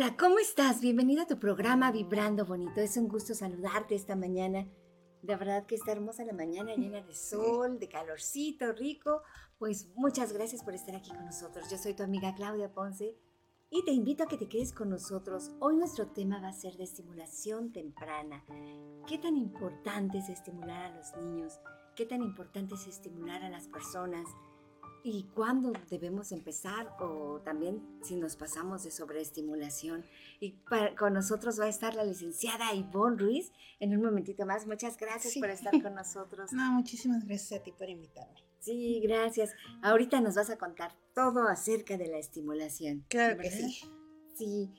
Hola, ¿cómo estás? Bienvenida a tu programa Vibrando Bonito. Es un gusto saludarte esta mañana. De verdad que está hermosa la mañana, llena de sol, de calorcito rico. Pues muchas gracias por estar aquí con nosotros. Yo soy tu amiga Claudia Ponce y te invito a que te quedes con nosotros. Hoy nuestro tema va a ser de estimulación temprana. ¿Qué tan importante es estimular a los niños? ¿Qué tan importante es estimular a las personas? Y cuándo debemos empezar o también si nos pasamos de sobreestimulación. Y con nosotros va a estar la licenciada Ivonne Ruiz en un momentito más. Muchas gracias por estar con nosotros. No, muchísimas gracias a ti por invitarme. Sí, gracias. Ahorita nos vas a contar todo acerca de la estimulación. Claro que sí. Sí.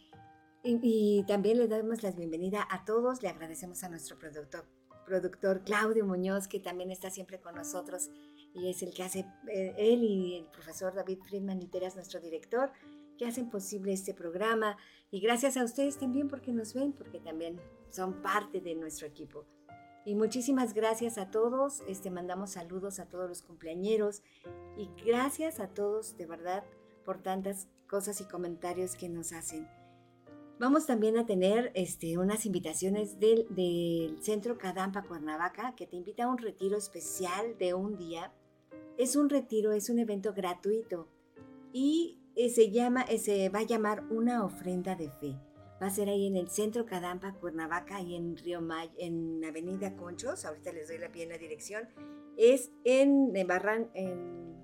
Y, y, también le damos la bienvenida a todos. Le agradecemos a nuestro productor, productor Claudio Muñoz, que también está siempre con nosotros y es el que hace, eh, él y el profesor David Friedman Literas, nuestro director, que hacen posible este programa. Y gracias a ustedes también porque nos ven, porque también son parte de nuestro equipo. Y muchísimas gracias a todos, este, mandamos saludos a todos los cumpleañeros y gracias a todos de verdad por tantas cosas y comentarios que nos hacen. Vamos también a tener este, unas invitaciones del, del, Centro Cadampa Cuernavaca que te invita a un retiro especial de un día. Es un retiro, es un evento gratuito y eh, se, llama, eh, se va a llamar una ofrenda de fe. Va a ser ahí en el Centro Cadampa Cuernavaca y en Río May, en Avenida Conchos. Ahorita les doy la bien la dirección. Es en, en en,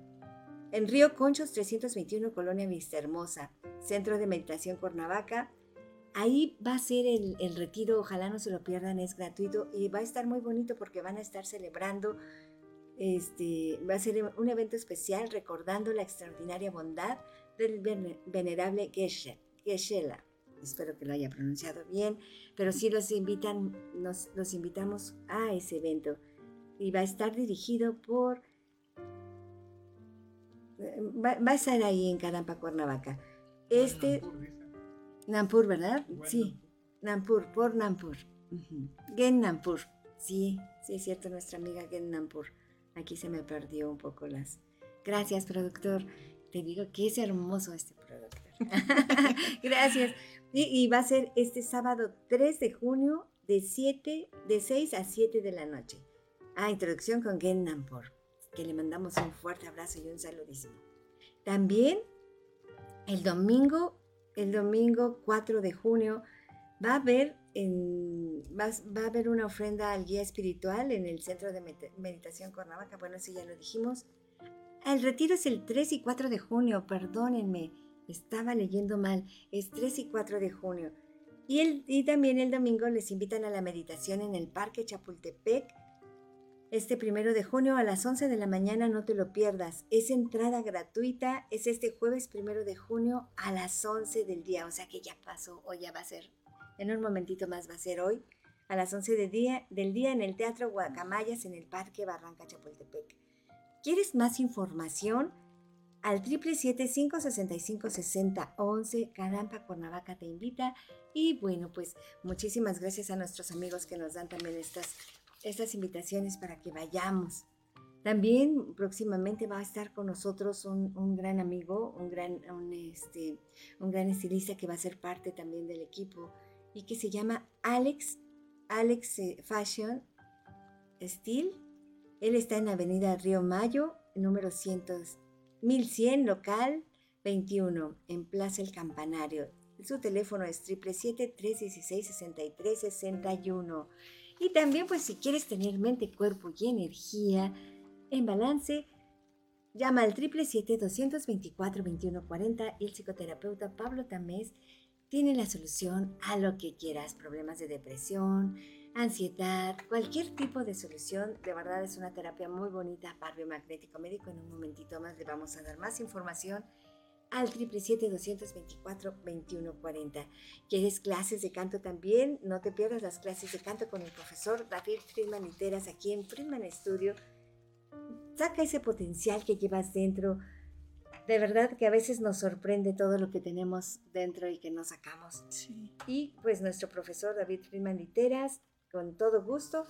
en Río Conchos 321, Colonia Vista Hermosa. Centro de Meditación Cuernavaca Ahí va a ser el, retiro, ojalá no se lo pierdan, es gratuito y va a estar muy bonito porque van a estar celebrando, este, va a ser un evento especial recordando la extraordinaria bondad del venerable Geshe, Geshela. Espero que lo haya pronunciado bien, pero sí los invitan, nos, los invitamos a ese evento y va a estar dirigido por, eh, va, a estar ahí en Cadampa, Cuernavaca. Este, Nampur, ¿verdad? Sí, Nampur, por Nampur. Gen Nampur. Sí, sí es cierto, nuestra amiga Gen Nampur. Aquí se me perdió un poco las. Gracias, productor. Te digo que es hermoso este productor. Gracias. Y, va a ser este sábado 3 de junio de 7, de 6 a 7 de la noche. Ah, introducción con Gen Nampur. Que le mandamos un fuerte abrazo y un saludísimo. También el domingo el domingo 4 de junio va a haber, en, va, a haber una ofrenda al guía espiritual en el Centro de Meditación Cuernavaca. Bueno, sí, ya lo dijimos. El retiro es el 3 y 4 de junio, perdónenme, estaba leyendo mal, es 3 y 4 de junio. El, y también el domingo les invitan a la meditación en el Parque Chapultepec este primero de junio a las 11 de la mañana, no te lo pierdas. Es entrada gratuita, es este jueves primero de junio a las 11 del día, o sea que ya pasó o ya va a ser. En un momentito más va a ser hoy, a las 11 del día, del día en el Teatro Guacamayas en el Parque Barranca Chapultepec. ¿Quieres más información? Al 777-565-6011, Carampa Cuernavaca te invita. Y bueno, pues muchísimas gracias a nuestros amigos que nos dan también estas estas invitaciones para que vayamos. También próximamente va a estar con nosotros un, gran amigo, un gran, un, este, un gran estilista que va a ser parte también del equipo y que se llama Alex, Alex eh, Fashion Steel. Él está en Avenida Río Mayo, número 100, 1100, local 21, en Plaza El Campanario. Su teléfono es 777-316-6361. Y también, pues si quieres tener mente, cuerpo y energía en balance, llama al 777-224-2140 y el psicoterapeuta Pablo Tamés tiene la solución a lo que quieras, problemas de depresión, ansiedad, cualquier tipo de solución. De verdad es una terapia muy bonita, par magnético médico. En un momentito más le vamos a dar más información al 777-224-2140. ¿Quieres clases de canto también? No te pierdas las clases de canto con el profesor David Friedman Literas aquí en Friedman Studio. Saca ese potencial que llevas dentro. De verdad que a veces nos sorprende todo lo que tenemos dentro y que no sacamos. Y pues nuestro profesor David Friedman Literas, con todo gusto,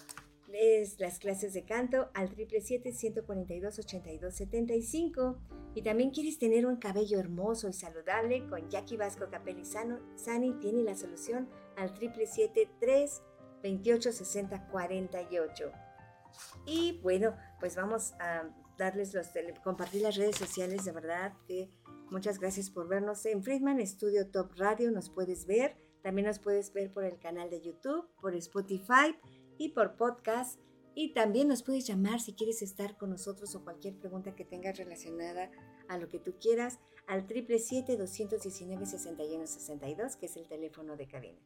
es las clases de canto al 777-142-8275. Y también quieres tener un cabello hermoso y saludable con Jackie Vasco Capelizano. Sani tiene la solución al 777-328-6048. Y bueno, pues vamos a darles los compartir las redes sociales, de verdad que muchas gracias por vernos en Friedman Studio Top Radio, nos puedes ver, también nos puedes ver por el canal de YouTube, por Spotify y por podcast. Y también nos puedes llamar si quieres estar con nosotros o cualquier pregunta que tengas relacionada a lo que tú quieras al 777-219-6162, que es el teléfono de cabina.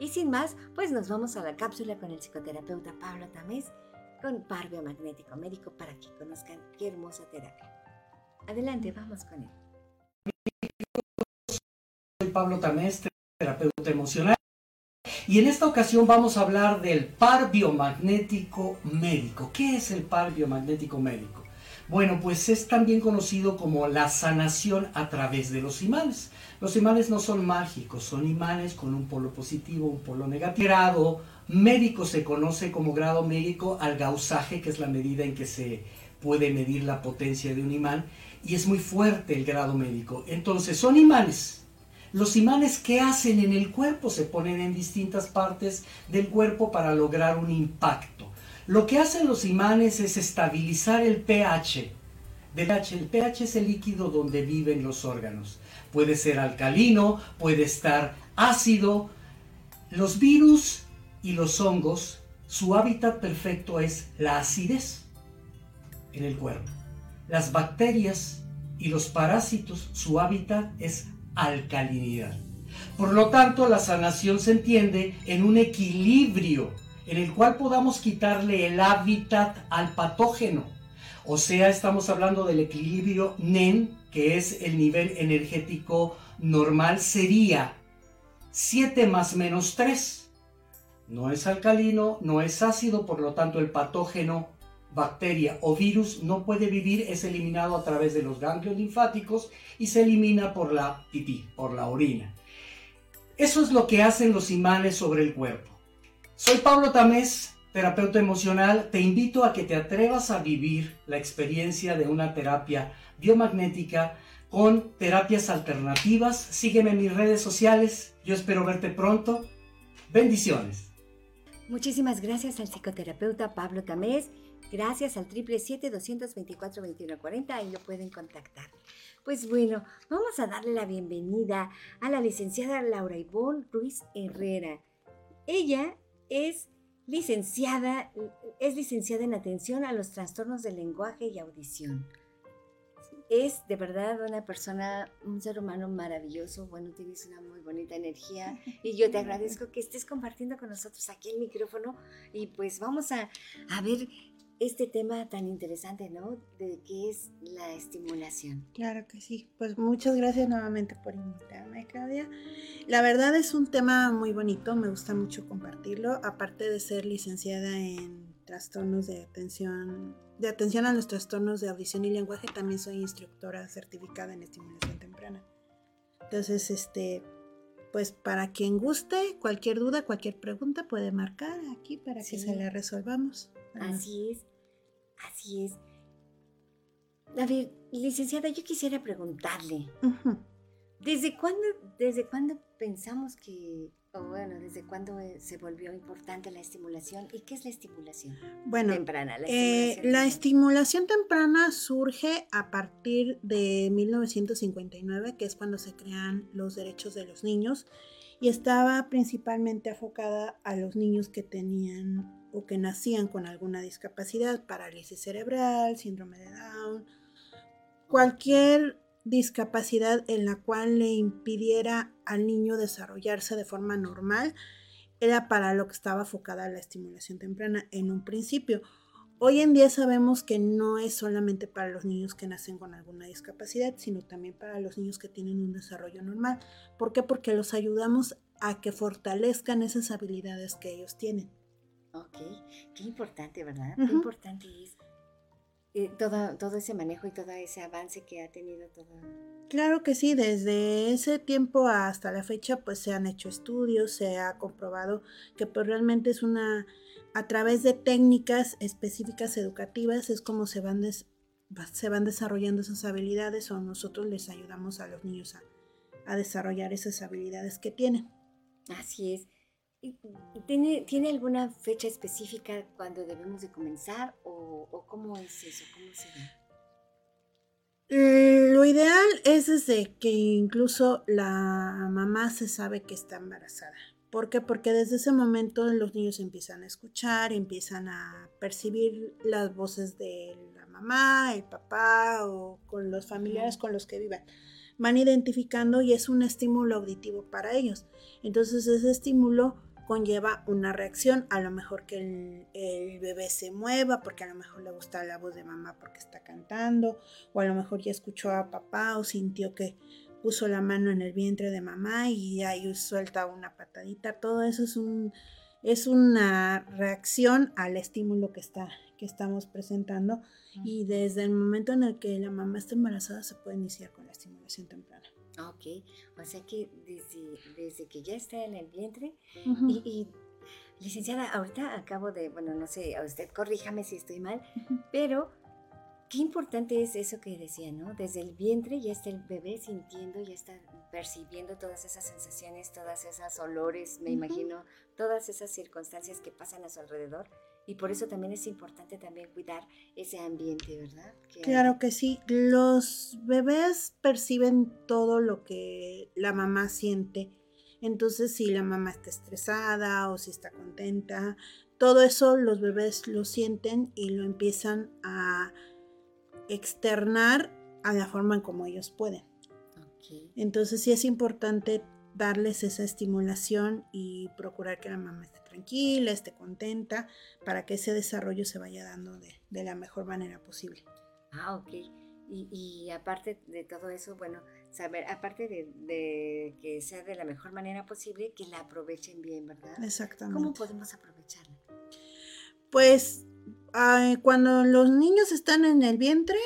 Y sin más, pues nos vamos a la cápsula con el psicoterapeuta Pablo Tamés con par biomagnético médico para que conozcan qué hermosa terapia. Adelante, vamos con él. Soy Pablo Tamés, terapeuta emocional. Y en esta ocasión vamos a hablar del par biomagnético médico. ¿Qué es el par biomagnético médico? Bueno, pues es también conocido como la sanación a través de los imanes. Los imanes no son mágicos, son imanes con un polo positivo, un polo negativo. Grado médico se conoce como grado médico al gausaje, que es la medida en que se puede medir la potencia de un imán, y es muy fuerte el grado médico. Entonces, son imanes los imanes que hacen en el cuerpo se ponen en distintas partes del cuerpo para lograr un impacto. Lo que hacen los imanes es estabilizar el pH. El pH es el líquido donde viven los órganos. Puede ser alcalino, puede estar ácido. Los virus y los hongos, su hábitat perfecto es la acidez en el cuerpo. Las bacterias y los parásitos, su hábitat es alcalinidad. Por lo tanto, la sanación se entiende en un equilibrio en el cual podamos quitarle el hábitat al patógeno. O sea, estamos hablando del equilibrio NEN, que es el nivel energético normal, sería 7 más menos 3. No es alcalino, no es ácido, por lo tanto el patógeno bacteria o virus no puede vivir es eliminado a través de los ganglios linfáticos y se elimina por la pipí, por la orina. Eso es lo que hacen los imanes sobre el cuerpo. Soy Pablo Tamés, terapeuta emocional. Te invito a que te atrevas a vivir la experiencia de una terapia biomagnética con terapias alternativas. Sígueme en mis redes sociales. Yo espero verte pronto. Bendiciones. Muchísimas gracias al psicoterapeuta Pablo Tamés gracias al 777-224-2140, ahí lo pueden contactar. Pues bueno, vamos a darle la bienvenida a la licenciada Laura Ivonne Ruiz Herrera. Ella es licenciada, es licenciada en atención a los trastornos del lenguaje y audición. Es de verdad una persona, un ser humano maravilloso. Bueno, tienes una muy bonita energía y yo te agradezco que estés compartiendo con nosotros aquí el micrófono y pues vamos a, a ver este tema tan interesante, ¿no? De qué es la estimulación. Claro que sí. Pues muchas gracias nuevamente por invitarme, Claudia. La verdad es un tema muy bonito, me gusta mucho compartirlo. Aparte de ser licenciada en trastornos de atención, de atención a los trastornos de audición y lenguaje, también soy instructora certificada en estimulación temprana. Entonces, este, pues para quien guste, cualquier duda, cualquier pregunta puede marcar aquí para que se la resolvamos. Así es, así es. David, licenciada, yo quisiera preguntarle, ¿desde cuándo, desde cuándo pensamos que, o bueno, desde cuándo eh, se volvió importante la estimulación y qué es la estimulación bueno, temprana? La eh, la estimulación temprana surge a partir de 1959, que es cuando se crean los derechos de los niños y estaba principalmente enfocada a los niños que tenían o que nacían con alguna discapacidad, parálisis cerebral, síndrome de Down, cualquier discapacidad en la cual le impidiera al niño desarrollarse de forma normal, era para lo que estaba enfocada la estimulación temprana en un principio. Hoy en día sabemos que no es solamente para los niños que nacen con alguna discapacidad, sino también para los niños que tienen un desarrollo normal. ¿Por qué? Porque los ayudamos a que fortalezcan esas habilidades que ellos tienen. Ok, qué importante, ¿verdad? Qué importante es eh, todo, todo ese manejo y todo ese avance que ha tenido todo. Claro que sí, desde ese tiempo hasta la fecha pues se han hecho estudios, se ha comprobado que pues realmente es una a través de técnicas específicas educativas es como se van, se van desarrollando esas habilidades o nosotros les ayudamos a los niños a, desarrollar esas habilidades que tienen. Así es. ¿Tiene, ¿Tiene alguna fecha específica cuando debemos de comenzar o, cómo es eso? ¿Cómo se eh, Lo ideal es desde que incluso la mamá se sabe que está embarazada. ¿Por qué? Porque desde ese momento los niños empiezan a escuchar, empiezan a percibir las voces de la mamá, el papá o con los familiares con los que viven. Van identificando y es un estímulo auditivo para ellos. Entonces ese estímulo conlleva una reacción, a lo mejor que el, el, bebé se mueva porque a lo mejor le gusta la voz de mamá porque está cantando, o a lo mejor ya escuchó a papá o sintió que puso la mano en el vientre de mamá y ahí suelta una patadita. Todo eso es un es una reacción al estímulo que está que estamos presentando y desde el momento en el que la mamá está embarazada se puede iniciar con la estimulación temprana. Ok, o sea que desde, desde que ya está en el vientre y, y, licenciada, ahorita acabo de, bueno, no sé, usted corríjame si estoy mal, pero Qué importante es eso que decía, ¿no? Desde el vientre ya está el bebé sintiendo, ya está percibiendo todas esas sensaciones, todas esas olores, me imagino, todas esas circunstancias que pasan a su alrededor. Y por eso también es importante también cuidar ese ambiente, ¿verdad? claro que sí. Los bebés perciben todo lo que la mamá siente. Entonces, si la mamá está estresada o si está contenta, todo eso los bebés lo sienten y lo empiezan a externar a la forma en como ellos pueden. Entonces sí es importante darles esa estimulación y procurar que la mamá esté tranquila, esté contenta, para que ese desarrollo se vaya dando de, la mejor manera posible. Ah, ok. Y, aparte de todo eso, bueno, saber, aparte de, que sea de la mejor manera posible, que la aprovechen bien, ¿verdad? Exactamente. ¿Cómo podemos aprovecharla? Pues cuando los niños están en el vientre,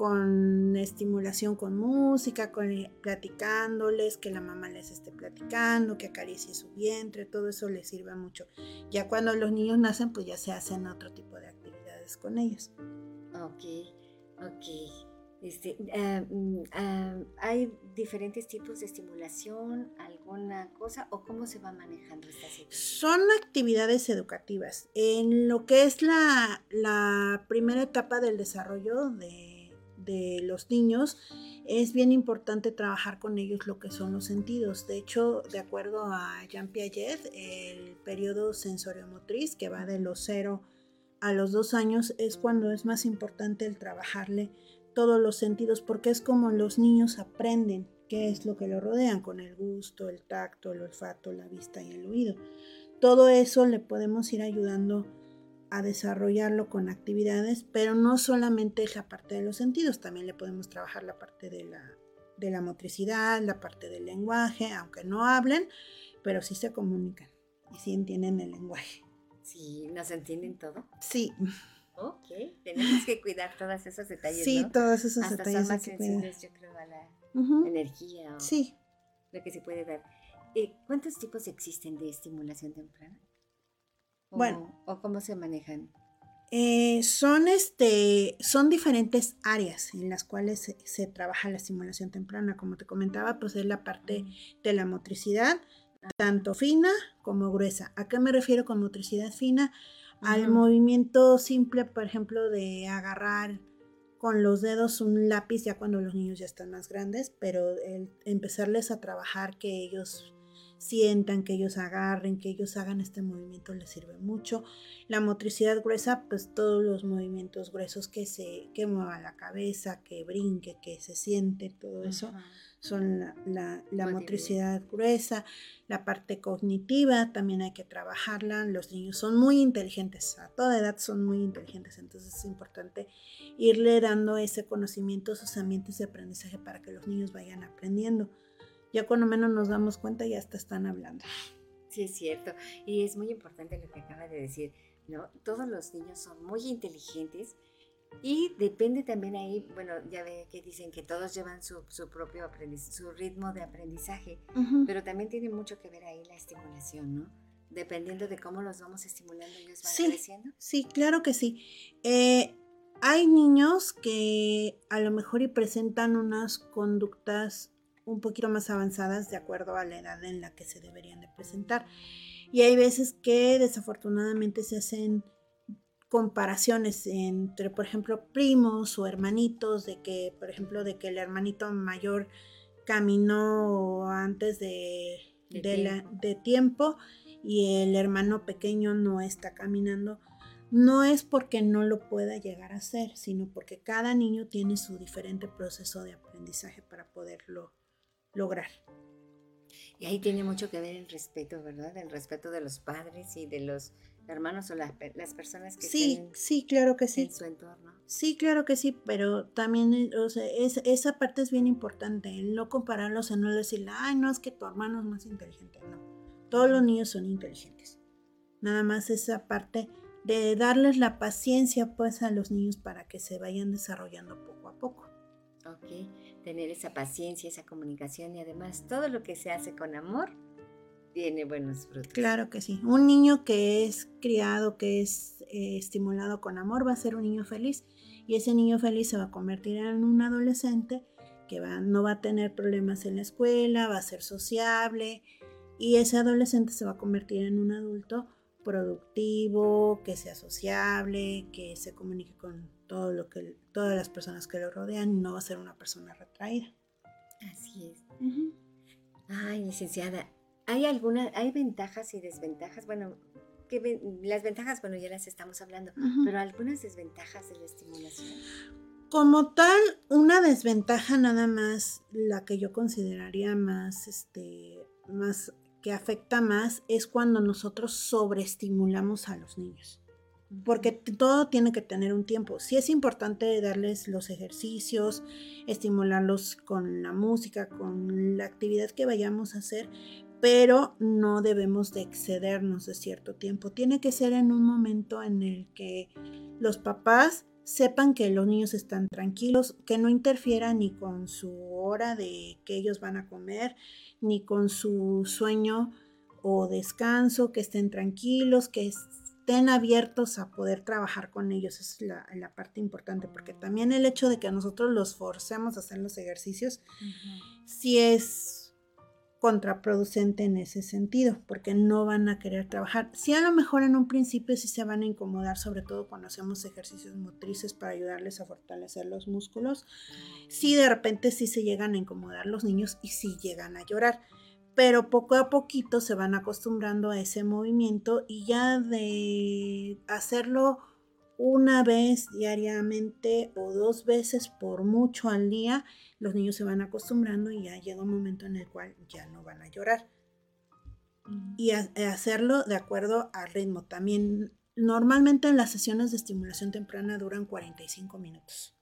con estimulación con música, con platicándoles, que la mamá les esté platicando, que acaricie su vientre, todo eso les sirve mucho. Ya cuando los niños nacen, pues ya se hacen otro tipo de actividades con ellos. Ok, ok. Este, mm, ah, ¿Hay diferentes tipos de estimulación, alguna cosa o cómo se va manejando esta situación? Son actividades educativas. En lo que es la, la primera etapa del desarrollo de, los niños, es bien importante trabajar con ellos lo que son los sentidos. De hecho, de acuerdo a Jean Piaget, el periodo sensoriomotriz, que va de los 0 a los 2 años, es cuando es más importante el trabajarle todos los sentidos, porque es como los niños aprenden qué es lo que lo rodean, con el gusto, el tacto, el olfato, la vista y el oído. Todo eso le podemos ir ayudando a desarrollarlo con actividades, pero no solamente es la parte de los sentidos, también le podemos trabajar la parte de la, de la motricidad, la parte del lenguaje, aunque no hablen, pero sí se comunican y sí entienden el lenguaje. Sí, ¿nos entienden todo? Sí. Ok, tenemos que cuidar todos esos detalles. Sí, todos esos Hasta detalles. Son más sensibles, yo creo, a la energía. O sí. Lo que se puede dar. Eh, ¿Cuántos tipos existen de estimulación temprana? Bueno. ¿O cómo se manejan? Eh, son, este, son diferentes áreas en las cuales se, trabaja la estimulación temprana. Como te comentaba, pues es la parte de la motricidad, tanto fina como gruesa. ¿A qué me refiero con motricidad fina? al movimiento simple, por ejemplo, de agarrar con los dedos un lápiz ya cuando los niños ya están más grandes, pero el empezarles a trabajar que ellos sientan, que ellos agarren, que ellos hagan este movimiento les sirve mucho. La motricidad gruesa, pues todos los movimientos gruesos que se que mueva la cabeza, que brinque, que se siente, todo eso son la, motricidad gruesa, la parte cognitiva también hay que trabajarla. Los niños son muy inteligentes, a toda edad son muy inteligentes, entonces es importante irle dando ese conocimiento a sus ambientes de aprendizaje para que los niños vayan aprendiendo ya cuando menos nos damos cuenta ya hasta están hablando. Sí, es cierto. Y es muy importante lo que acaba de decir, ¿no? Todos los niños son muy inteligentes y depende también ahí, bueno, ya ve que dicen que todos llevan su, propio aprendizaje, su ritmo de aprendizaje, pero también tiene mucho que ver ahí la estimulación, ¿no? Dependiendo de cómo los vamos estimulando, ellos van creciendo. Sí, claro que sí. Eh, hay niños que a lo mejor y presentan unas conductas un poquito más avanzadas de acuerdo a la edad en la que se deberían de presentar. Y hay veces que desafortunadamente se hacen comparaciones entre, por ejemplo, primos o hermanitos, de que, por ejemplo, de que el hermanito mayor caminó antes de, de, tiempo. y el hermano pequeño no está caminando. No es porque no lo pueda llegar a hacer, sino porque cada niño tiene su diferente proceso de aprendizaje para poderlo lograr. Y ahí tiene mucho que ver el respeto, ¿verdad? El respeto de los padres y de los hermanos o las, personas que sí, sí, claro que sí. en su entorno. Sí, claro que sí, pero también eh, o sea, esa parte es bien importante, el no compararlos, en no decirle, ay, no, es que tu hermano es más inteligente, no. Todos los niños son inteligentes. Nada más esa parte de darles la paciencia pues a los niños para que se vayan desarrollando poco a poco. Ok tener esa paciencia, esa comunicación y además todo lo que se hace con amor tiene buenos frutos. Claro que sí. Un niño que es criado, que es eh, estimulado con amor, va a ser un niño feliz y ese niño feliz se va a convertir en un adolescente que va, no va a tener problemas en la escuela, va a ser sociable y ese adolescente se va a convertir en un adulto productivo, que sea sociable, que se comunique con todo lo que, todas las personas que lo rodean, no va a ser una persona retraída. Así es. Ay, licenciada, ¿hay alguna, hay ventajas y desventajas? Bueno, que las ventajas, bueno, ya las estamos hablando, pero algunas desventajas de la estimulación. Como tal, una desventaja nada más, la que yo consideraría más, este, más que afecta más es cuando nosotros sobreestimulamos a los niños. Porque todo tiene que tener un tiempo. Sí es importante darles los ejercicios, estimularlos con la música, con la actividad que vayamos a hacer, pero no debemos de excedernos de cierto tiempo. Tiene que ser en un momento en el que los papás sepan que los niños están tranquilos, que no interfieran ni con su hora de que ellos van a comer, ni con su sueño o descanso, que estén tranquilos, que estén abiertos a poder trabajar con ellos. Es la, parte importante, porque también el hecho de que nosotros los forcemos a hacer los ejercicios, si es contraproducente en ese sentido, porque no van a querer trabajar. Si a lo mejor en un principio sí se van a incomodar, sobre todo cuando hacemos ejercicios motrices para ayudarles a fortalecer los músculos, si de repente sí se llegan a incomodar los niños y sí llegan a llorar, pero poco a poquito se van acostumbrando a ese movimiento y ya de hacerlo una vez diariamente o dos veces por mucho al día, los niños se van acostumbrando y ya llega un momento en el cual ya no van a llorar. Y eh, hacerlo de acuerdo al ritmo. También normalmente las sesiones de estimulación temprana duran 45 minutos.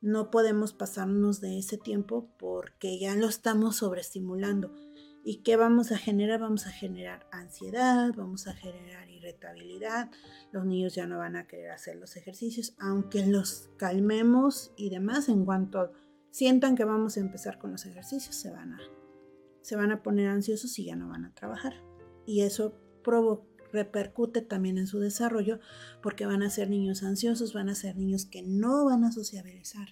No podemos pasarnos de ese tiempo porque ya lo estamos sobreestimulando. ¿Y qué vamos a generar? Vamos a generar ansiedad, vamos a generar irritabilidad, los niños ya no van a querer hacer los ejercicios, aunque los calmemos y demás, en cuanto sientan que vamos a empezar con los ejercicios, se van a, se van a poner ansiosos y ya no van a trabajar. Y eso repercute también en su desarrollo porque van a ser niños ansiosos, van a ser niños que no van a sociabilizar.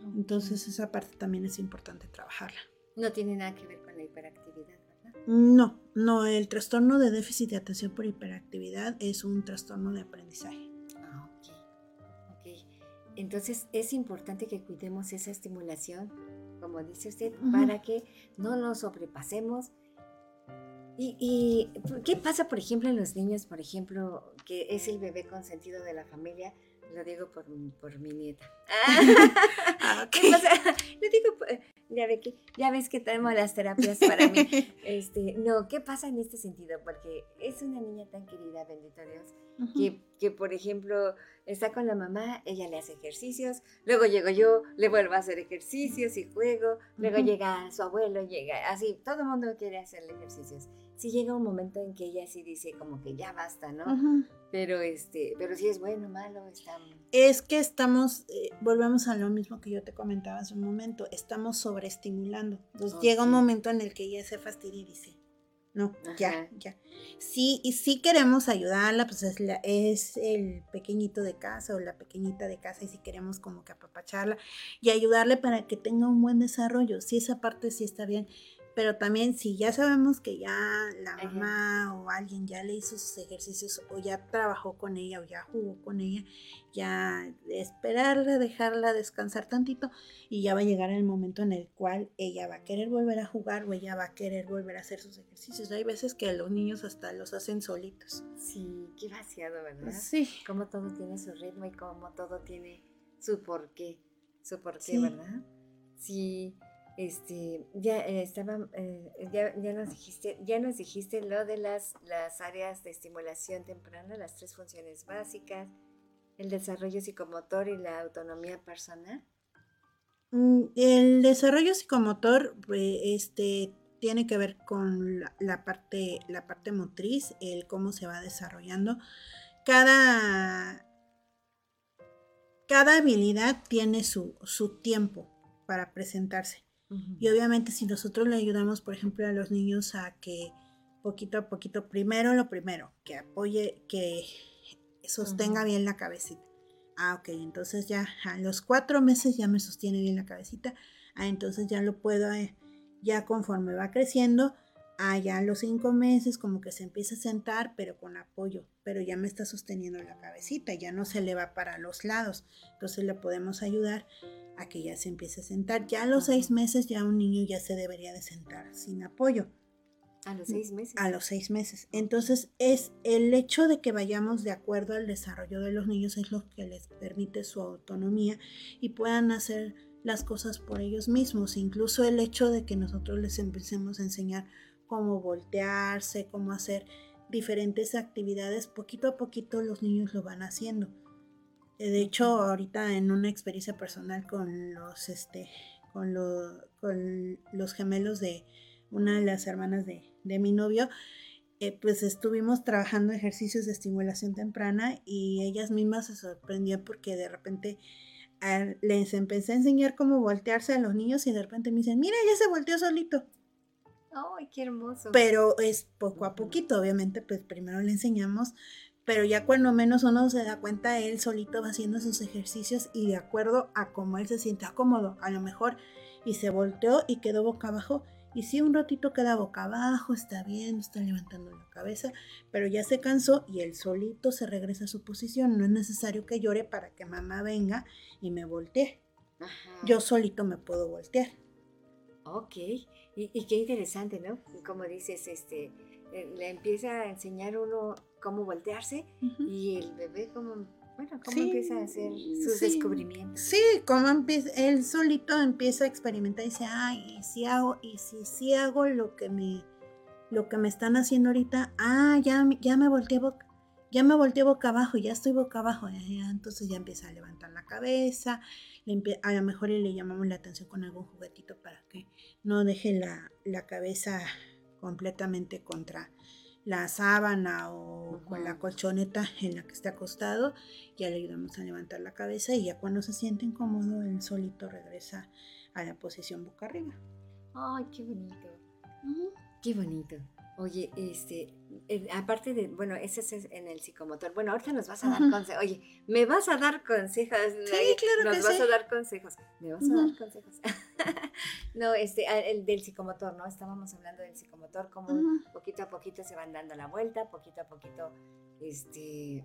Entonces esa parte también es importante trabajarla. No tiene nada que ver con la hiperactividad, ¿verdad? No, no, el trastorno de déficit de atención por hiperactividad es un trastorno de aprendizaje. Ah, ok. Ok. Entonces es importante que cuidemos esa estimulación, como dice usted, para que no nos sobrepasemos ¿Y, qué pasa, por ejemplo, en los niños, por ejemplo, que es el bebé consentido de la familia? Lo digo por, por mi nieta. Ah, ¿Qué pasa? Lo digo, ya, ve que, ya ves que tenemos las terapias para mí. Este, no, ¿qué pasa en este sentido? Porque es una niña tan querida, bendito Dios, que, que, por ejemplo, está con la mamá, ella le hace ejercicios, luego llego yo, le vuelvo a hacer ejercicios y juego, luego llega su abuelo, llega así, todo el mundo quiere hacerle ejercicios. Si llega un momento en que ella sí dice como que ya basta, ¿no? Pero este, pero si es bueno, malo, está... Es que estamos, eh, volvemos a lo mismo que yo te comentaba hace un momento, estamos sobreestimulando. Entonces llega un momento en el que ella se fastidia y dice, no, ya, ya. Sí, y sí queremos ayudarla, pues es, la, es el pequeñito de casa o la pequeñita de casa y si queremos como que apapacharla y ayudarle para que tenga un buen desarrollo. Sí, esa parte sí está bien, pero también si ya sabemos que ya la mamá o alguien ya le hizo sus ejercicios o ya trabajó con ella o ya jugó con ella, ya esperarla, dejarla descansar tantito y ya va a llegar el momento en el cual ella va a querer volver a jugar o ella va a querer volver a hacer sus ejercicios. Hay veces que los niños hasta los hacen solitos. Sí, qué vaciado, ¿verdad? Sí. Como todo tiene su ritmo y como todo tiene su porqué, su porqué, ¿verdad? Sí. Este, ya eh, estaba, eh, ya, nos dijiste, ya nos dijiste lo de las, las áreas de estimulación temprana, las tres funciones básicas, el desarrollo psicomotor y la autonomía personal. Mm, el desarrollo psicomotor, pues, este, tiene que ver con la, parte, la parte motriz, el cómo se va desarrollando. Cada, cada habilidad tiene su, su tiempo para presentarse. Y obviamente si nosotros le ayudamos, por ejemplo, a los niños a que poquito a poquito, primero lo primero, que apoye, que sostenga bien la cabecita. Ah, ok, entonces ya a los cuatro meses ya me sostiene bien la cabecita. Ah, entonces ya lo puedo, eh, ya conforme va creciendo, ya a los cinco meses como que se empieza a sentar, pero con apoyo, pero ya me está sosteniendo la cabecita, ya no se le va para los lados. Entonces le podemos ayudar a que ya se empiece a sentar. Ya a los seis meses ya un niño ya se debería de sentar sin apoyo. A los seis meses. A los seis meses. Entonces es el hecho de que vayamos de acuerdo al desarrollo de los niños es lo que les permite su autonomía y puedan hacer las cosas por ellos mismos. Incluso el hecho de que nosotros les empecemos a enseñar cómo voltearse, cómo hacer diferentes actividades, poquito a poquito los niños lo van haciendo. Eh, de hecho, ahorita en una experiencia personal con los, este, con, con los gemelos de una de las hermanas de, mi novio, eh, pues estuvimos trabajando ejercicios de estimulación temprana y ellas mismas se sorprendían porque de repente les empecé a enseñar cómo voltearse a los niños y de repente me dicen, mira, ya se volteó solito. ¡Ay, qué hermoso! Pero es poco a poquito, obviamente, pues primero le enseñamos pero ya cuando menos uno se da cuenta, él solito va haciendo sus ejercicios y de acuerdo a cómo él se siente cómodo, a lo mejor, y se volteó y quedó boca abajo. Y si un ratito queda boca abajo, está bien, está levantando la cabeza, pero ya se cansó y él solito se regresa a su posición. No es necesario que llore para que mamá venga y me voltee. Yo solito me puedo voltear. Ok, y, y, qué interesante, ¿no? Como dices, este, eh, le empieza a enseñar uno cómo voltearse y el bebé como, bueno, cómo empieza a hacer sus descubrimientos. Sí, como empieza, él solito empieza a experimentar y dice, ay, si hago, y si sí hago lo que me, lo que me están haciendo ahorita, ah, ya, ya me volteé boca, ya me volteé boca abajo, ya estoy boca abajo, entonces ya empieza a levantar la cabeza, a lo mejor le llamamos la atención con algún juguetito para que no deje la, la cabeza completamente contra la sábana o con la colchoneta en la que esté acostado, ya le ayudamos a levantar la cabeza y ya cuando se siente incómodo, él solito regresa a la posición boca arriba. Ay, qué bonito. Qué bonito. Oye, este, eh, aparte de, bueno, ese es en el psicomotor. Bueno, ahorita nos vas a dar consejos. Oye, ¿me vas a dar consejos? Sí, claro Nos vas a dar consejos. ¿Me vas a dar consejos? no, este, el del psicomotor, ¿no? Estábamos hablando del psicomotor, como poquito a poquito se van dando la vuelta, poquito a poquito, este,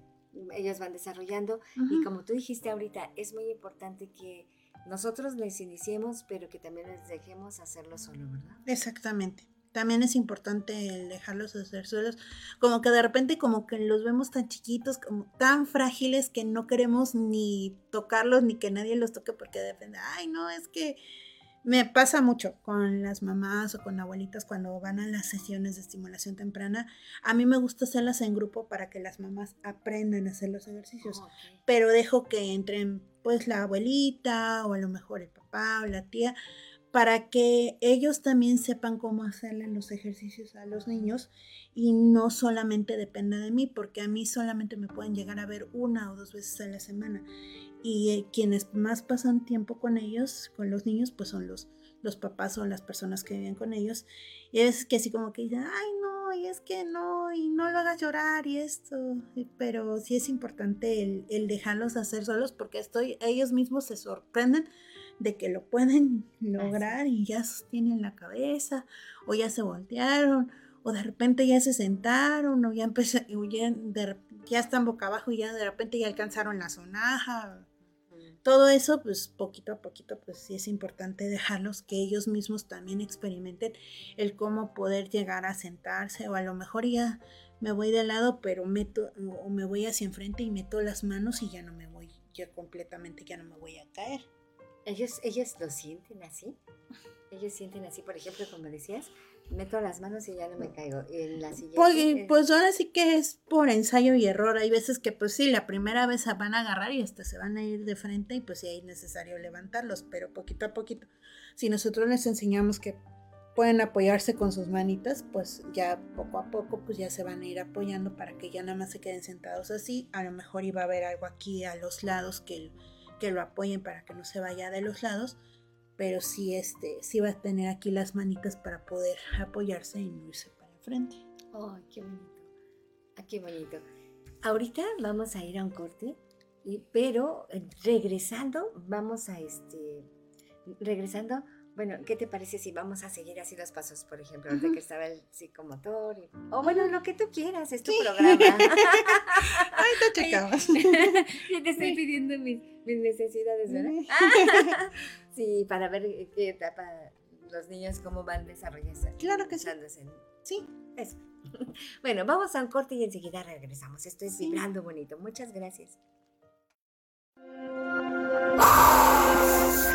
ellos van desarrollando. Y como tú dijiste ahorita, es muy importante que nosotros les iniciemos, pero que también les dejemos hacerlo solo, ¿verdad? Exactamente. también es importante dejarlos hacer solos. Como que de repente como que los vemos tan chiquitos, como tan frágiles que no queremos ni tocarlos ni que nadie los toque porque depende. Ay, no, es que me pasa mucho con las mamás o con abuelitas cuando van a las sesiones de estimulación temprana. A mí me gusta hacerlas en grupo para que las mamás aprendan a hacer los ejercicios, pero dejo que entren pues la abuelita o a lo mejor el papá o la tía para que ellos también sepan cómo hacerle los ejercicios a los niños y no solamente dependa de mí, porque a mí solamente me pueden llegar a ver una o dos veces a la semana. Y eh, quienes más pasan tiempo con ellos, con los niños, pues son los, los papás o las personas que viven con ellos. Y es que así como que dicen, ay no, y es que no, y no lo hagas llorar y esto. Pero sí es importante el, el dejarlos hacer solos porque estoy, ellos mismos se sorprenden de que lo pueden lograr y ya sostienen la cabeza o ya se voltearon o de repente ya se sentaron o ya, empecé, ya, ya están boca abajo y ya de repente ya alcanzaron la sonaja. Todo eso, pues poquito a poquito, pues sí es importante dejarlos que ellos mismos también experimenten el cómo poder llegar a sentarse o a lo mejor ya me voy de lado, pero meto o me voy hacia enfrente y meto las manos y ya no me voy, ya completamente ya no me voy a caer. ¿Ellos, ¿Ellos lo sienten así? Ellos sienten así, por ejemplo, como decías, meto las manos y ya no me caigo. En la pues, pues, ahora sí que es por ensayo y error. Hay veces que pues sí, la primera vez se van a agarrar y hasta se van a ir de frente y pues sí es necesario levantarlos, pero poquito a poquito. Si nosotros les enseñamos que pueden apoyarse con sus manitas, pues ya poco a poco pues ya se van a ir apoyando para que ya nada más se queden sentados así. A lo mejor iba a haber algo aquí a los lados que que lo apoyen para que no se vaya de los lados, pero sí, este, sí va a tener aquí las manitas para poder apoyarse y no irse para frente. ¡Oh, qué bonito! Ah, qué bonito! Ahorita vamos a ir a un corte, pero eh, regresando, vamos a este, regresando bueno, ¿qué te parece si vamos a seguir así los pasos, por ejemplo, de que estaba el psicomotor? o bueno, lo que tú quieras, es tu programa. Ahorita checamos. te estoy pidiendo mis, necesidades, ¿verdad? sí, para ver qué etapa los niños, cómo van desarrollándose. Claro que sí. Sí, eso. Bueno, vamos a un corte y enseguida regresamos. Estoy vibrando bonito. Muchas gracias.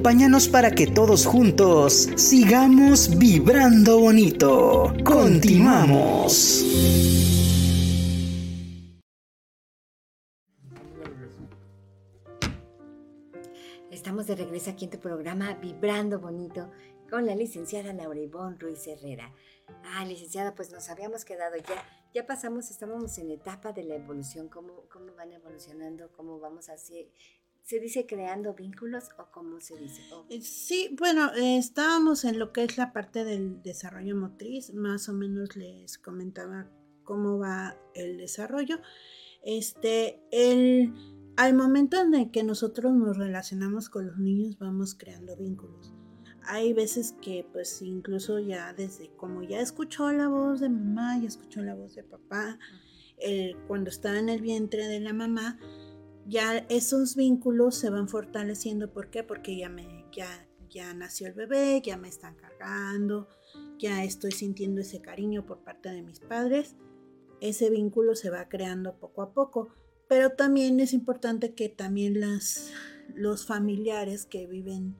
Acompáñanos para que todos juntos sigamos vibrando bonito. Continuamos. Estamos de regreso aquí en tu programa Vibrando Bonito con la licenciada Laura Ivonne Ruiz Herrera. Ah, licenciada, pues nos habíamos quedado ya, ya pasamos, estábamos en la etapa de la evolución, cómo, cómo van evolucionando, cómo vamos así. ¿Se dice creando vínculos o cómo se dice? Eh, sí, bueno, estábamos en lo que es la parte del desarrollo motriz, más o menos les comentaba cómo va el desarrollo. Este, el, al momento en el que nosotros nos relacionamos con los niños, vamos creando vínculos hay veces que pues incluso ya desde como ya escuchó la voz de mamá, ya escuchó la voz de papá, cuando está en el vientre de la mamá, ya esos vínculos se van fortaleciendo. ¿Por qué? Porque ya me, ya, ya nació el bebé, ya me están cargando, ya estoy sintiendo ese cariño por parte de mis padres. Ese vínculo se va creando poco a poco. Pero también es importante que también las, los familiares que viven